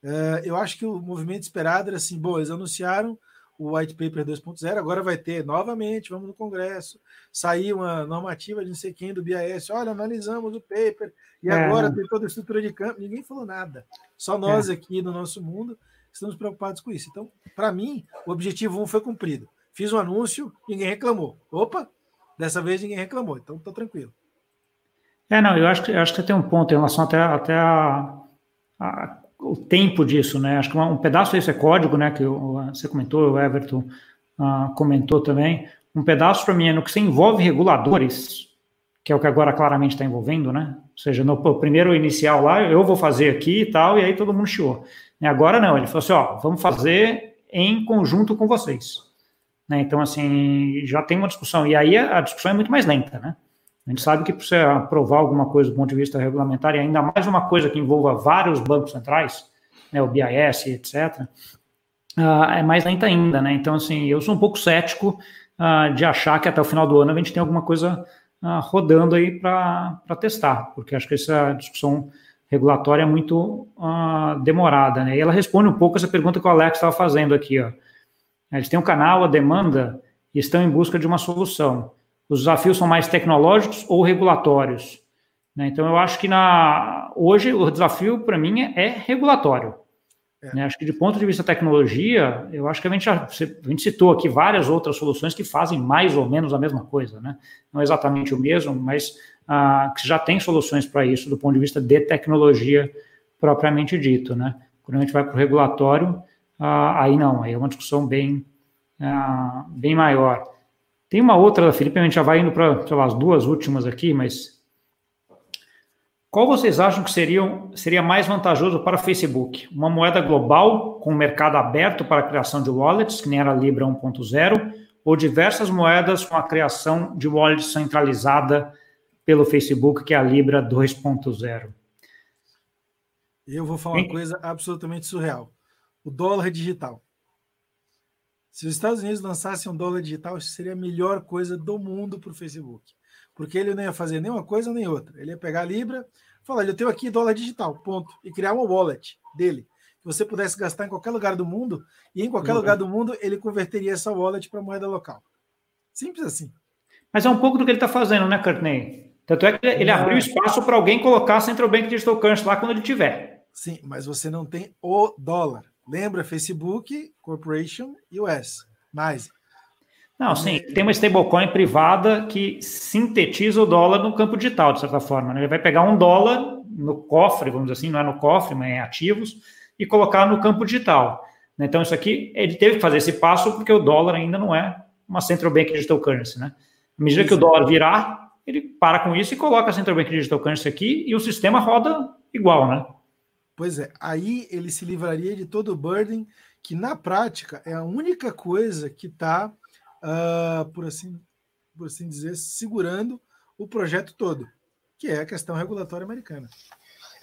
Speaker 2: Uh, eu acho que o movimento esperado era assim: bom, eles anunciaram o White Paper 2.0, agora vai ter novamente, vamos no Congresso, sair uma normativa de não sei quem do BIS, olha, analisamos o paper, e é. agora tem toda a estrutura de campo, ninguém falou nada. Só nós é. aqui no nosso mundo estamos preocupados com isso. Então, para mim, o objetivo 1 um foi cumprido. Fiz um anúncio, ninguém reclamou. Opa, dessa vez ninguém reclamou, então estou tranquilo.
Speaker 1: É, não, eu acho que, eu acho que tem um ponto em relação até, até a, a o tempo disso, né? Acho que um pedaço disso é código, né? Que você comentou, o Everton uh, comentou também. Um pedaço para mim é no que se envolve reguladores, que é o que agora claramente está envolvendo, né? Ou seja, no primeiro inicial lá, eu vou fazer aqui e tal, e aí todo mundo chiou. E agora não, ele falou assim: ó, vamos fazer em conjunto com vocês. Né? Então, assim, já tem uma discussão. E aí a discussão é muito mais lenta, né? A gente sabe que para você aprovar alguma coisa do ponto de vista regulamentar, e ainda mais uma coisa que envolva vários bancos centrais, né, o BIS, etc., uh, ah, é mais lenta ainda, né? Então, assim, eu sou um pouco cético uh, de achar que até o final do ano a gente tem alguma coisa uh, rodando aí para testar, porque acho que essa discussão regulatória é muito demorada, né? E ela responde um pouco essa pergunta que o Alex estava fazendo aqui, ó. Eles têm um canal, a demanda, e estão em busca de uma solução os desafios são mais tecnológicos ou regulatórios. Né? Então, eu acho que na, hoje o desafio, para mim, é, é regulatório. É. Né? Acho que, de ponto de vista da tecnologia, eu acho que a gente, já, a gente citou aqui várias outras soluções que fazem mais ou menos a mesma coisa. Né? Não exatamente o mesmo, mas ah, que já tem soluções para isso do ponto de vista de tecnologia propriamente dito. Né? Quando a gente vai para o regulatório, ah, aí não, aí é uma discussão bem, ah, bem maior. Tem uma outra, Felipe, a gente já vai indo para, as duas últimas aqui, mas qual vocês acham que seriam, seria mais vantajoso para o Facebook? Uma moeda global com mercado aberto para a criação de wallets, que nem era a Libra 1.0, ou diversas moedas com a criação de wallet centralizada pelo Facebook, que é a Libra 2.0?
Speaker 2: Eu vou falar uma coisa absolutamente surreal. O dólar digital. Se os Estados Unidos lançassem um dólar digital, isso seria a melhor coisa do mundo para o Facebook. Porque ele não ia fazer nem uma coisa nem outra. Ele ia pegar a Libra, falar, eu tenho aqui dólar digital, ponto. E criar uma wallet dele. Que você pudesse gastar em qualquer lugar do mundo, e em qualquer uhum. lugar do mundo ele converteria essa wallet para moeda local. Simples assim.
Speaker 1: Mas é um pouco do que ele está fazendo, né, Courtney? Tanto é que ele não. abriu espaço para alguém colocar Central Bank Digital Currency lá quando ele tiver.
Speaker 2: Sim, mas você não tem o dólar. Lembra Facebook Corporation US. Mais.
Speaker 1: Não, sim, tem uma stablecoin privada que sintetiza o dólar no campo digital, de certa forma. Né? Ele vai pegar um dólar no cofre, vamos dizer assim, não é no cofre, mas em ativos, e colocar no campo digital. Né? Então, isso aqui, ele teve que fazer esse passo porque o dólar ainda não é uma Central Bank Digital Currency. Né? À medida que o dólar virar, ele para com isso e coloca a Central Bank Digital Currency aqui e o sistema roda igual, né?
Speaker 2: Pois é, aí ele se livraria de todo o burden, que na prática é a única coisa que está, uh, ah, por, assim, por assim dizer, segurando o projeto todo, que é a questão regulatória americana.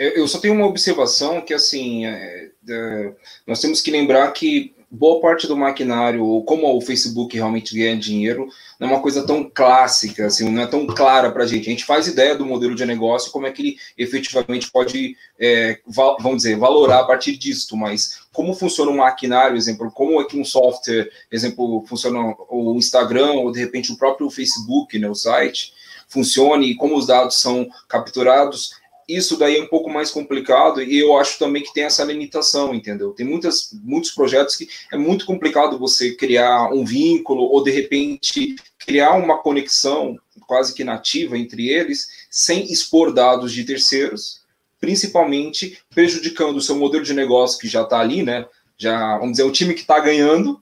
Speaker 3: Eu só tenho uma observação que, assim, é, é, nós temos que lembrar que boa parte do maquinário, como o Facebook realmente ganha dinheiro, não é uma coisa tão clássica, assim, não é tão clara para a gente. A gente faz ideia do modelo de negócio, como é que ele efetivamente pode, é, vamos dizer, valorar a partir disso, mas como funciona um maquinário, exemplo, como é que um software, exemplo, funciona o Instagram ou de repente o próprio Facebook, né, o site, funcione e como os dados são capturados, isso daí é um pouco mais complicado e eu acho também que tem essa limitação, entendeu? Tem muitas, muitos projetos que é muito complicado você criar um vínculo ou de repente criar uma conexão quase que nativa entre eles sem expor dados de terceiros, principalmente prejudicando o seu modelo de negócio que já está ali, né? Já, vamos dizer, o time que está ganhando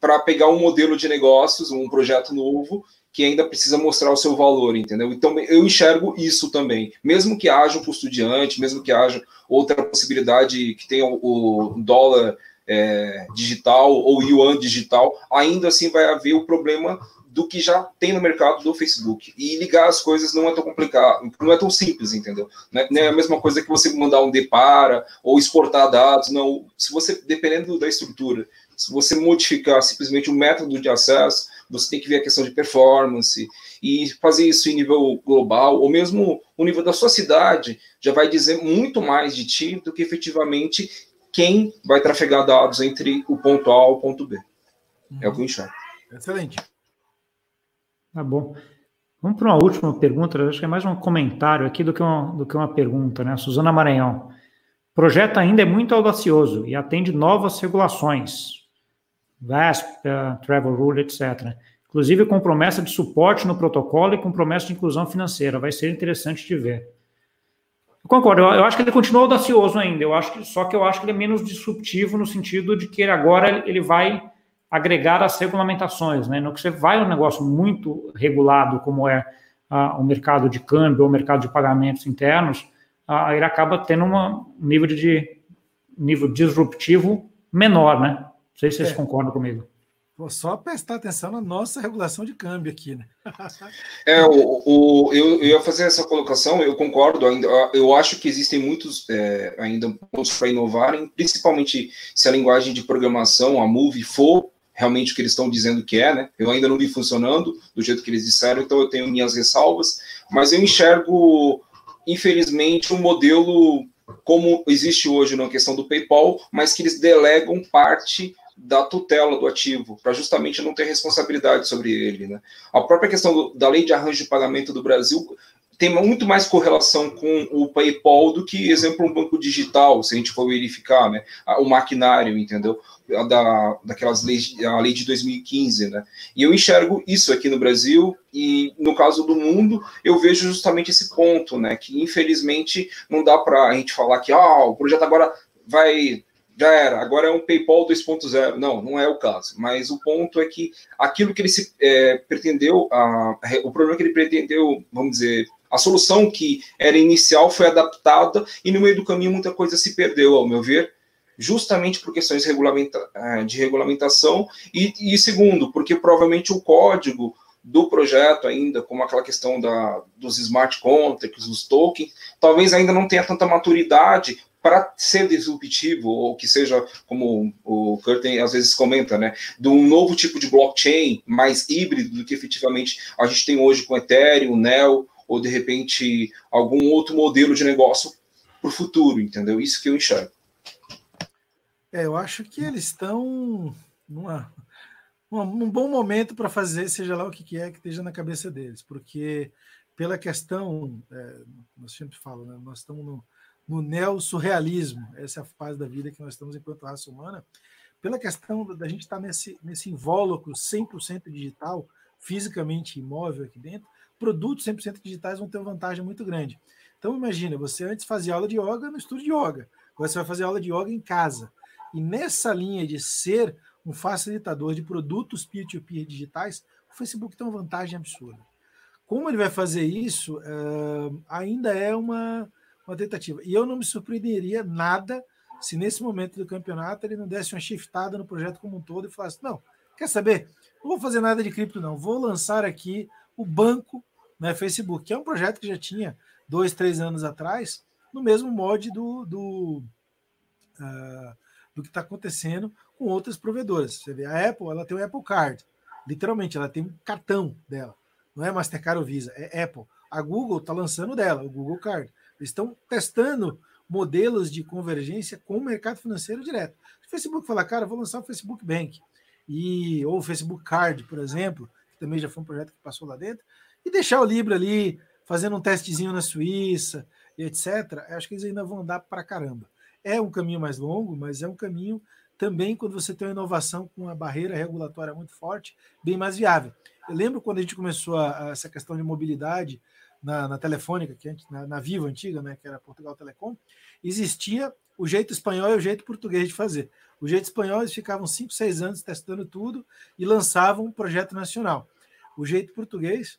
Speaker 3: para pegar um modelo de negócios, um projeto novo que ainda precisa mostrar o seu valor, entendeu? Então eu enxergo isso também, mesmo que haja um custo diante, mesmo que haja outra possibilidade que tenha o dólar é, digital ou yuan digital, ainda assim vai haver o problema do que já tem no mercado do Facebook. E ligar as coisas não é tão complicado, não é tão simples, entendeu? Não é, não é a mesma coisa que você mandar um depara ou exportar dados, não. Se você, dependendo da estrutura, se você modificar simplesmente o método de acesso, você tem que ver a questão de performance e fazer isso em nível global, ou mesmo o nível da sua cidade, já vai dizer muito mais de ti do que efetivamente quem vai trafegar dados entre o ponto A e o ponto B. Uhum. É o que eu enxergo.
Speaker 2: Excelente.
Speaker 1: Tá bom. Vamos para uma última pergunta, acho que é mais um comentário aqui do que uma, do que uma pergunta, né? Suzana Maranhão. O projeto ainda é muito audacioso e atende novas regulações. VASP, uh, Travel Rule, etc. Inclusive com promessa de suporte no protocolo e com promessa de inclusão financeira. Vai ser interessante de ver. Eu concordo, eu, eu acho que ele continua audacioso ainda. Eu acho que, só que eu acho que ele é menos disruptivo no sentido de que agora ele vai agregar as regulamentações, né? No que você vai um negócio muito regulado, como é uh, o mercado de câmbio ou o mercado de pagamentos internos, uh, ele acaba tendo uma, um nível de nível disruptivo menor, né? Não sei se vocês é. concordam comigo.
Speaker 2: Vou só prestar atenção na nossa regulação de câmbio aqui, né?
Speaker 3: é, o, o, eu, eu ia fazer essa colocação, eu concordo, ainda, eu acho que existem muitos é, ainda pontos para inovarem, principalmente se a linguagem de programação, a Move, for realmente o que eles estão dizendo que é, né? Eu ainda não vi funcionando do jeito que eles disseram, então eu tenho minhas ressalvas, mas eu enxergo, infelizmente, um modelo como existe hoje na questão do PayPal, mas que eles delegam parte da tutela do ativo, para justamente não ter responsabilidade sobre ele. Né? A própria questão do, da lei de arranjo de pagamento do Brasil tem muito mais correlação com o PayPal do que, exemplo, um banco digital, se a gente for verificar, né? O maquinário, entendeu? Da, daquelas leis, a lei de 2015, né? E eu enxergo isso aqui no Brasil e no caso do mundo, eu vejo justamente esse ponto, né? Que infelizmente não dá para a gente falar que ah, o projeto agora vai já era, agora é um PayPal 2.0. Não, não é o caso. Mas o ponto é que aquilo que ele se é, pretendeu, a, o problema que ele pretendeu, vamos dizer, a solução que era inicial foi adaptada e no meio do caminho muita coisa se perdeu, ao meu ver, justamente por questões é, de regulamentação e, e segundo, porque provavelmente o código do projeto ainda, como aquela questão da, dos smart contracts, dos tokens, talvez ainda não tenha tanta maturidade para ser disruptivo, ou que seja, como o Curtin às vezes comenta, né, de um novo tipo de blockchain mais híbrido do que efetivamente a gente tem hoje com Ethereum, Neo, ou de repente algum outro modelo de negócio para o futuro, entendeu? Isso que eu enxergo.
Speaker 2: É, eu acho que eles estão numa, num bom momento para fazer, seja lá o que é que esteja na cabeça deles, porque pela questão, é, nós sempre falamos, né, nós estamos no, no neo-surrealismo, essa é a fase da vida que nós estamos enquanto raça humana, pela questão da gente estar nesse, nesse invólucro 100% digital, fisicamente imóvel aqui dentro, produtos 100% digitais vão ter uma vantagem muito grande. Então, imagina, você antes fazia aula de yoga no estúdio de yoga, agora você vai fazer aula de yoga em casa. E nessa linha de ser um facilitador de produtos peer-to-peer -peer digitais, o Facebook tem uma vantagem absurda. Como ele vai fazer isso, uh, ainda é uma, uma tentativa. E eu não me surpreenderia nada se nesse momento do campeonato ele não desse uma shiftada no projeto como um todo e falasse: não, quer saber? Não vou fazer nada de cripto, não. Vou lançar aqui o banco né, Facebook, que é um projeto que já tinha dois, três anos atrás no mesmo molde do, do, uh, do que está acontecendo com outras provedoras. Você vê, a Apple ela tem o Apple Card, literalmente, ela tem um cartão dela, não é Mastercard ou Visa, é Apple. A Google está lançando dela, o Google Card. Eles estão testando modelos de convergência com o mercado financeiro direto. O Facebook falar, cara, vou lançar o Facebook Bank, e, ou o Facebook Card, por exemplo, que também já foi um projeto que passou lá dentro, e deixar o Libra ali, fazendo um testezinho na Suíça, e etc., acho que eles ainda vão andar para caramba. É um caminho mais longo, mas é um caminho também quando você tem uma inovação com uma barreira regulatória muito forte, bem mais viável. Eu lembro quando a gente começou a, a essa questão de mobilidade na, na telefônica, que gente, na, na Vivo antiga, né, que era Portugal Telecom, existia o jeito espanhol e o jeito português de fazer. O jeito espanhol, eles ficavam 5, 6 anos testando tudo e lançavam um projeto nacional. O jeito português,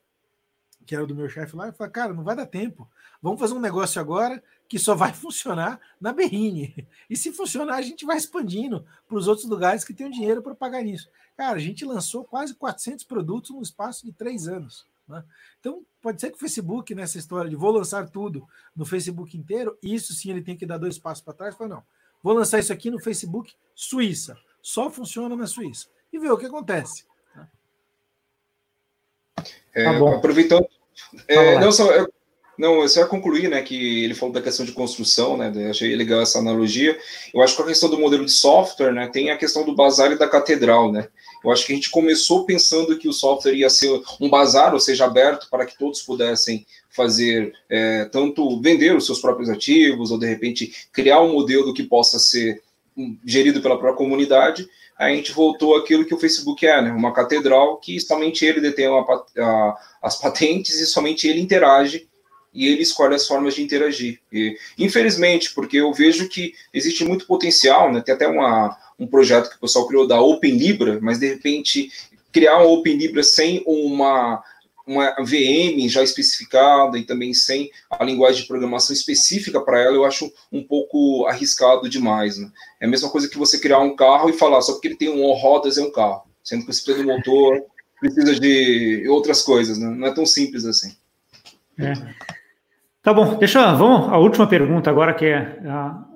Speaker 2: que era do meu chefe lá, eu falei, cara, não vai dar tempo. Vamos fazer um negócio agora que só vai funcionar na Berrine. E se funcionar, a gente vai expandindo para os outros lugares que têm dinheiro para pagar nisso. Cara, a gente lançou quase 400 produtos no espaço de três anos. Né? Então, pode ser que o Facebook, nessa história de vou lançar tudo no Facebook inteiro, isso sim ele tem que dar dois passos para trás. Fala, não, vou lançar isso aqui no Facebook Suíça. Só funciona na Suíça. E ver o que acontece. Né?
Speaker 3: É, tá aproveitando. É, não, só, eu, não, eu só ia concluir, né, que ele falou da questão de construção, né, achei legal essa analogia. Eu acho que a questão do modelo de software, né, tem a questão do bazar e da catedral, né. Eu acho que a gente começou pensando que o software ia ser um bazar, ou seja, aberto para que todos pudessem fazer, é, tanto vender os seus próprios ativos, ou de repente criar um modelo que possa ser hum, gerido pela própria comunidade. A gente voltou àquilo que o Facebook é, né? uma catedral que somente ele detém a, a, as patentes e somente ele interage e ele escolhe as formas de interagir. E, infelizmente, porque eu vejo que existe muito potencial, né? tem até uma, um projeto que o pessoal criou da Open Libra, mas de repente criar uma Open Libra sem uma uma VM já especificada e também sem a linguagem de programação específica para ela, eu acho um pouco arriscado demais. Né? É a mesma coisa que você criar um carro e falar só porque ele tem um rodas é um carro, sendo que você precisa de motor, precisa de outras coisas, né? não é tão simples assim.
Speaker 1: É. Tá bom, deixa, vamos a última pergunta agora que é,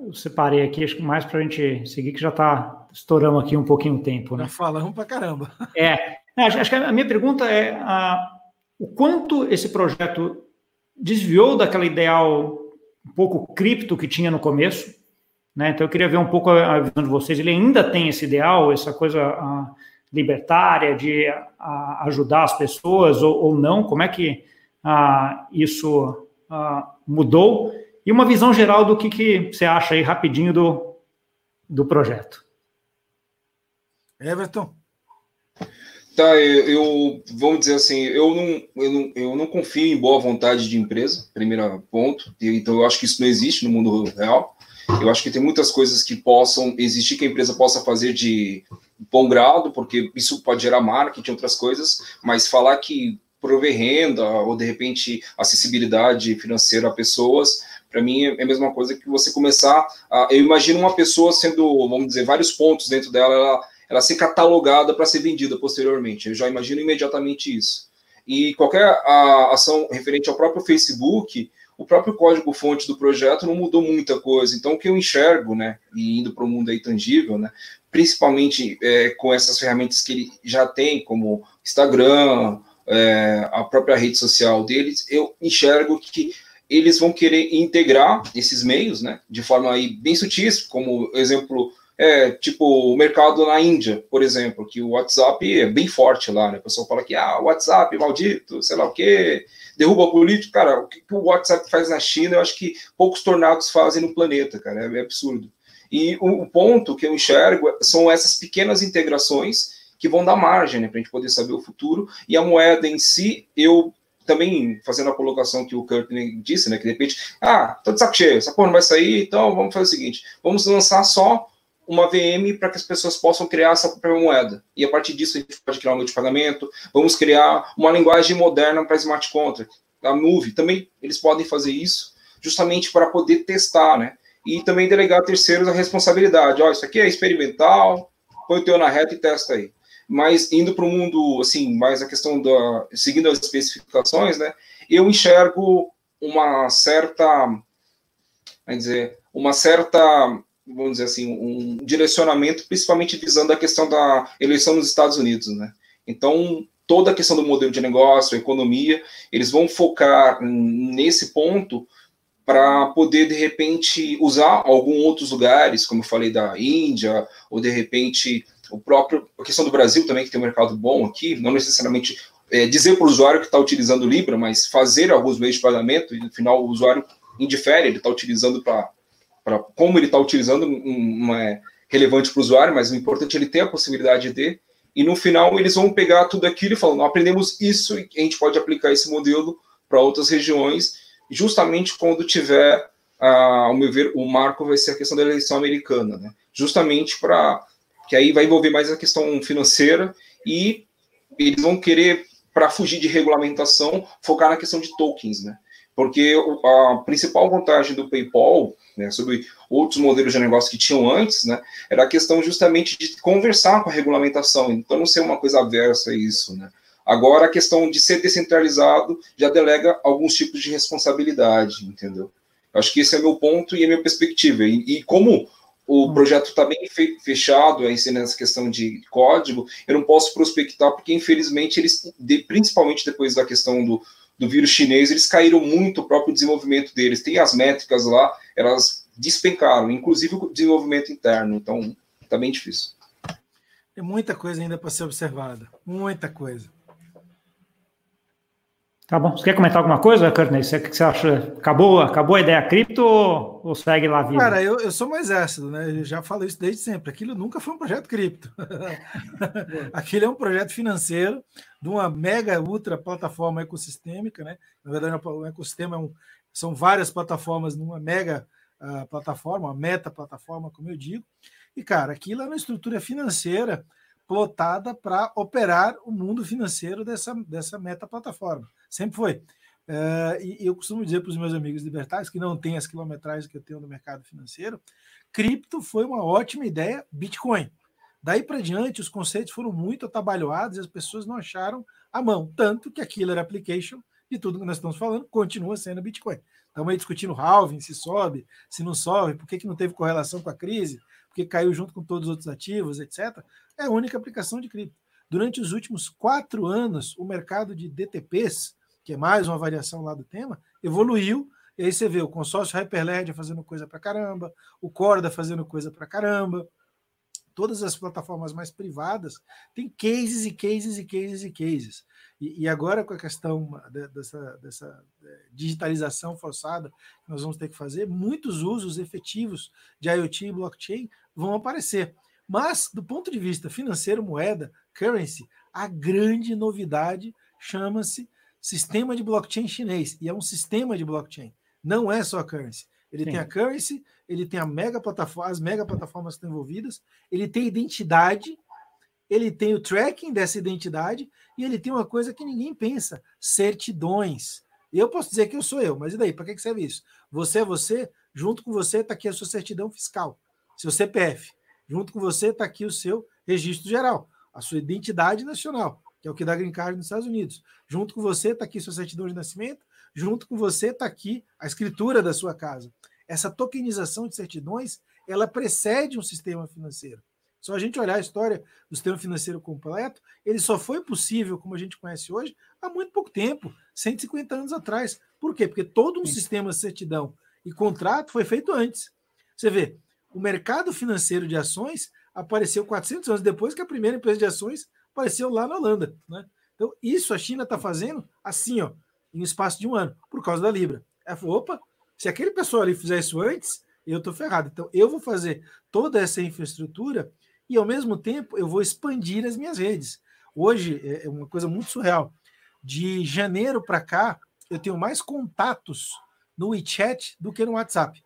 Speaker 1: eu separei aqui, acho que mais para a gente seguir, que já está estourando aqui um pouquinho o tempo. Né? Já
Speaker 2: falamos para caramba.
Speaker 1: É, acho, acho, que a minha pergunta é a, o quanto esse projeto desviou daquela ideal um pouco cripto que tinha no começo, né? Então eu queria ver um pouco a visão de vocês. Ele ainda tem esse ideal, essa coisa a, libertária de a, ajudar as pessoas ou, ou não? Como é que isso uh, mudou e uma visão geral do que, que você acha aí rapidinho do, do projeto.
Speaker 2: Everton.
Speaker 3: Tá, eu, eu vamos dizer assim, eu não, eu não, eu não confio em boa vontade de empresa, primeiro ponto. Então eu acho que isso não existe no mundo real. Eu acho que tem muitas coisas que possam existir que a empresa possa fazer de bom grado, porque isso pode gerar marketing, outras coisas, mas falar que prover renda ou de repente acessibilidade financeira a pessoas, para mim é a mesma coisa que você começar a, eu imagino uma pessoa sendo, vamos dizer, vários pontos dentro dela, ela, ela ser catalogada para ser vendida posteriormente. Eu já imagino imediatamente isso. E qualquer a, ação referente ao próprio Facebook, o próprio código-fonte do projeto não mudou muita coisa. Então, o que eu enxergo, né, e indo para o mundo aí tangível, né, principalmente é, com essas ferramentas que ele já tem, como Instagram, é, a própria rede social deles, eu enxergo que eles vão querer integrar esses meios, né, de forma aí bem sutis, como exemplo, é, tipo o mercado na Índia, por exemplo, que o WhatsApp é bem forte lá, né, o pessoal fala que, ah, o WhatsApp maldito, sei lá o quê, derruba a política, cara, o que o WhatsApp faz na China, eu acho que poucos tornados fazem no planeta, cara, é, é absurdo. E o, o ponto que eu enxergo são essas pequenas integrações que vão dar margem né, para a gente poder saber o futuro. E a moeda em si, eu também fazendo a colocação que o Courtney disse, né, que de repente, ah, tô de saco cheio, essa porra não vai sair, então vamos fazer o seguinte, vamos lançar só uma VM para que as pessoas possam criar essa própria moeda. E a partir disso a gente pode criar um meio pagamento, vamos criar uma linguagem moderna para smart contract, a nuvem, também eles podem fazer isso, justamente para poder testar, né? E também delegar a terceiros a responsabilidade. Ó, isso aqui é experimental, põe o teu na reta e testa aí mas indo para o mundo, assim, mais a questão da. seguindo as especificações, né? Eu enxergo uma certa quer dizer, uma certa, vamos dizer assim, um direcionamento, principalmente visando a questão da eleição nos Estados Unidos, né? Então, toda a questão do modelo de negócio, economia, eles vão focar nesse ponto para poder, de repente, usar alguns outros lugares, como eu falei da Índia, ou de repente o próprio, a questão do Brasil também, que tem um mercado bom aqui, não necessariamente é, dizer para o usuário que está utilizando Libra, mas fazer alguns meios de pagamento, e no final o usuário indifere, ele está utilizando para. Como ele está utilizando, não é relevante para o usuário, mas o importante é ele ter a possibilidade de. E no final eles vão pegar tudo aquilo e falar: aprendemos isso e a gente pode aplicar esse modelo para outras regiões justamente quando tiver, ah, ao meu ver, o marco vai ser a questão da eleição americana, né? justamente para que aí vai envolver mais a questão financeira e eles vão querer, para fugir de regulamentação, focar na questão de tokens, né? Porque a principal vantagem do PayPal, né, sobre outros modelos de negócio que tinham antes, né, era a questão justamente de conversar com a regulamentação, então não ser uma coisa aversa a isso, né? Agora, a questão de ser descentralizado já delega alguns tipos de responsabilidade, entendeu? Eu acho que esse é meu ponto e a minha perspectiva. E, e como o hum. projeto está bem fechado, aí nessa questão de código, eu não posso prospectar, porque infelizmente eles, principalmente depois da questão do, do vírus chinês, eles caíram muito o próprio desenvolvimento deles. Tem as métricas lá, elas despencaram, inclusive o desenvolvimento interno. Então, está bem difícil.
Speaker 2: Tem muita coisa ainda para ser observada, muita coisa.
Speaker 1: Tá bom. Você quer comentar alguma coisa, Courtney? Você, que você acha? Acabou, acabou a ideia cripto ou, ou segue lá vivo?
Speaker 2: Cara, eu, eu sou mais ácido, né? Eu já falo isso desde sempre. Aquilo nunca foi um projeto cripto. Aquilo é um projeto financeiro de uma mega ultra plataforma ecossistêmica, né? Na verdade, o ecossistema é um, são várias plataformas numa mega uh, plataforma, uma meta plataforma, como eu digo. E, cara, aquilo é uma estrutura financeira plotada para operar o mundo financeiro dessa, dessa meta plataforma. Sempre foi. Uh, e eu costumo dizer para os meus amigos libertários, que não têm as quilometragens que eu tenho no mercado financeiro, cripto foi uma ótima ideia, Bitcoin. Daí para diante, os conceitos foram muito atabalhoados e as pessoas não acharam a mão. Tanto que a Killer Application de tudo que nós estamos falando continua sendo Bitcoin. Estamos aí discutindo halving, se sobe, se não sobe, por que, que não teve correlação com a crise, porque caiu junto com todos os outros ativos, etc é a única aplicação de cripto. Durante os últimos quatro anos, o mercado de DTPs, que é mais uma variação lá do tema, evoluiu. E aí você vê o consórcio Hyperledger fazendo coisa para caramba, o Corda fazendo coisa para caramba. Todas as plataformas mais privadas têm cases e cases e cases e cases. E, e agora, com a questão dessa, dessa é, digitalização forçada que nós vamos ter que fazer, muitos usos efetivos de IoT e blockchain vão aparecer. Mas, do ponto de vista financeiro, moeda, currency, a grande novidade chama-se sistema de blockchain chinês. E é um sistema de blockchain. Não é só a currency. Ele Sim. tem a currency, ele tem a mega plataforma, as mega plataformas que estão envolvidas, ele tem identidade, ele tem o tracking dessa identidade e ele tem uma coisa que ninguém pensa: certidões. Eu posso dizer que eu sou eu, mas e daí? Para que serve isso? Você é você, junto com você está aqui a sua certidão fiscal, seu CPF. Junto com você está aqui o seu registro geral, a sua identidade nacional, que é o que dá green card nos Estados Unidos. Junto com você está aqui sua certidão de nascimento, junto com você está aqui a escritura da sua casa. Essa tokenização de certidões, ela precede um sistema financeiro. Só a gente olhar a história do sistema financeiro completo, ele só foi possível, como a gente conhece hoje, há muito pouco tempo, 150 anos atrás. Por quê? Porque todo um Sim. sistema de certidão e contrato foi feito antes. Você vê, o mercado financeiro de ações apareceu 400 anos depois que a primeira empresa de ações apareceu lá na Holanda. Né? Então, isso a China está fazendo assim, ó, em um espaço de um ano, por causa da Libra. Ela falou: opa, se aquele pessoal ali fizer isso antes, eu estou ferrado. Então, eu vou fazer toda essa infraestrutura e, ao mesmo tempo, eu vou expandir as minhas redes. Hoje, é, é uma coisa muito surreal. De janeiro para cá, eu tenho mais contatos no WeChat do que no WhatsApp.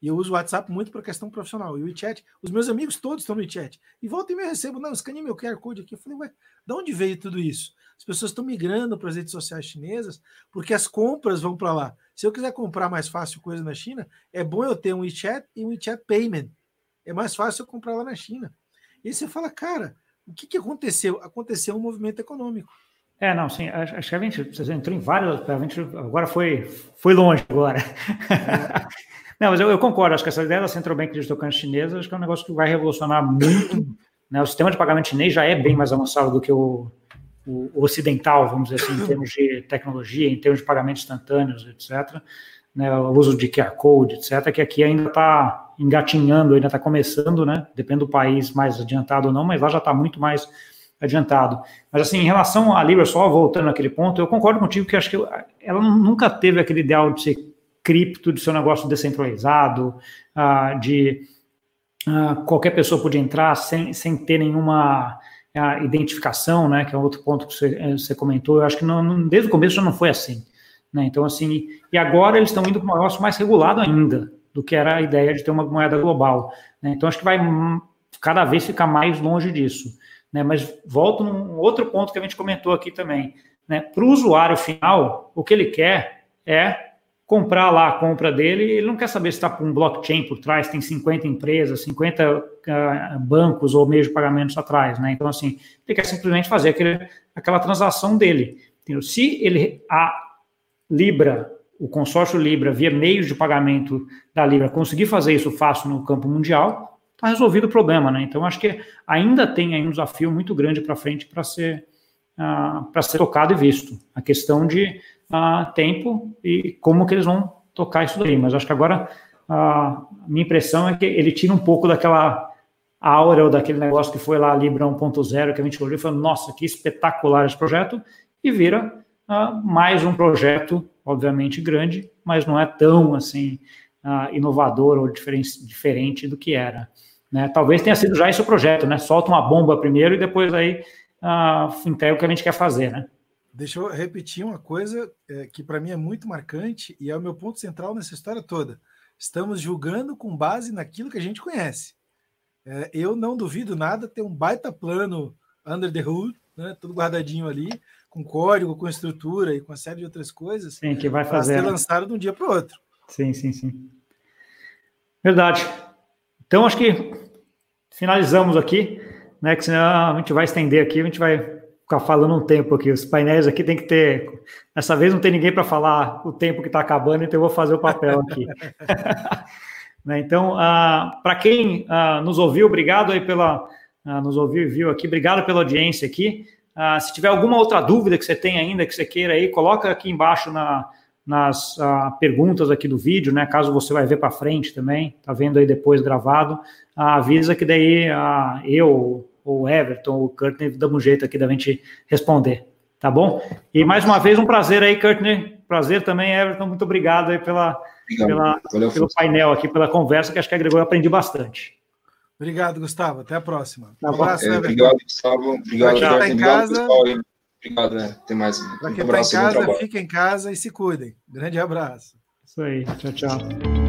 Speaker 2: E eu uso o WhatsApp muito para questão profissional. E o WeChat, os meus amigos todos estão no WeChat. E volta e me recebo, não, escaneei meu QR Code aqui. Eu falei, ué, de onde veio tudo isso? As pessoas estão migrando para as redes sociais chinesas porque as compras vão para lá. Se eu quiser comprar mais fácil coisa na China, é bom eu ter um WeChat e um WeChat Payment. É mais fácil eu comprar lá na China. E aí você fala, cara, o que, que aconteceu? Aconteceu um movimento econômico.
Speaker 1: É, não, sim, acho que a gente, você entrou em vários, a gente agora foi, foi longe agora. É. Não, mas eu, eu, concordo, acho que essa ideia da Central Bank de tokens chinesa, acho que é um negócio que vai revolucionar muito. Né? O sistema de pagamento chinês já é bem mais avançado do que o, o, o ocidental, vamos dizer assim, em termos de tecnologia, em termos de pagamentos instantâneos, etc. Né? O uso de QR Code, etc., que aqui ainda está engatinhando, ainda está começando, né? Depende do país mais adiantado ou não, mas lá já está muito mais adiantado. Mas assim, em relação à Libra, só voltando naquele ponto, eu concordo contigo que acho que ela nunca teve aquele ideal de ser cripto, de ser um negócio descentralizado, uh, de uh, qualquer pessoa podia entrar sem, sem ter nenhuma uh, identificação, né, que é outro ponto que você, eh, você comentou, eu acho que não, desde o começo já não foi assim. Né? Então, assim, e agora eles estão indo para um negócio mais regulado ainda do que era a ideia de ter uma moeda global. Né? Então, acho que vai cada vez ficar mais longe disso. Né? Mas volto num outro ponto que a gente comentou aqui também. Né? Para o usuário final, o que ele quer é comprar lá a compra dele, ele não quer saber se está com um blockchain por trás, tem 50 empresas, 50 uh, ah, bancos ou meios de pagamentos atrás, né? Então, assim, ele quer simplesmente fazer aquele, aquela transação dele. Se ele, a Libra, o consórcio Libra, via meios de pagamento da Libra, conseguir fazer isso fácil no campo mundial, está resolvido o problema, né? Então, acho que ainda tem aí um desafio muito grande para frente para ser, uh, para ser tocado e visto. A questão de tempo e como que eles vão tocar isso daí. Mas acho que agora a minha impressão é que ele tira um pouco daquela aura ou daquele negócio que foi lá a Libra 1.0 que a gente olhou e falou, nossa, que espetacular esse projeto, e vira uh, mais um projeto, obviamente grande, mas não é tão assim uh, inovador ou diferente, diferente do que era. Né? Talvez tenha sido já esse o projeto, né? Solta uma bomba primeiro e depois aí uh, entrega o que a gente quer fazer, né?
Speaker 2: Deixa eu repetir uma coisa é, que para mim é muito marcante e é o meu ponto central nessa história toda. Estamos julgando com base naquilo que a gente conhece. É, eu não duvido nada ter um baita plano under the hood, né, tudo guardadinho ali, com código, com estrutura e com uma série de outras coisas.
Speaker 1: Sim, que vai fazer.
Speaker 2: ser lançado de um dia para o outro.
Speaker 1: Sim, sim, sim. Verdade. Então, acho que finalizamos aqui, né? Que senão a gente vai estender aqui, a gente vai ficar falando um tempo aqui. Os painéis aqui tem que ter. Dessa vez não tem ninguém para falar o tempo que está acabando, então eu vou fazer o papel aqui. né, então, uh, para quem uh, nos ouviu, obrigado aí pela. Uh, nos ouviu e viu aqui, obrigado pela audiência aqui. se tiver alguma outra dúvida que você tem ainda, que você queira aí, coloca aqui embaixo na, nas perguntas aqui do vídeo, né? Caso você vai ver para frente também, tá vendo aí depois gravado, avisa que daí eu ou o Everton, ou o Courtney, damos um jeito aqui da gente responder, tá bom? E mais uma vez, um prazer aí, Courtney, prazer também, Everton, muito obrigado aí pela, pela pelo painel aqui, pela conversa, que acho que agregou e aprendi bastante.
Speaker 2: Obrigado, Gustavo, até a próxima.
Speaker 3: Tá um abraço, é, Everton. Obrigado, Gustavo, obrigado,
Speaker 2: Everton. Tá em casa...
Speaker 3: Obrigado, né? Até mais.
Speaker 2: Para quem está em casa, fica em casa e se cuidem. Grande abraço.
Speaker 1: Isso aí. Tchau, tchau.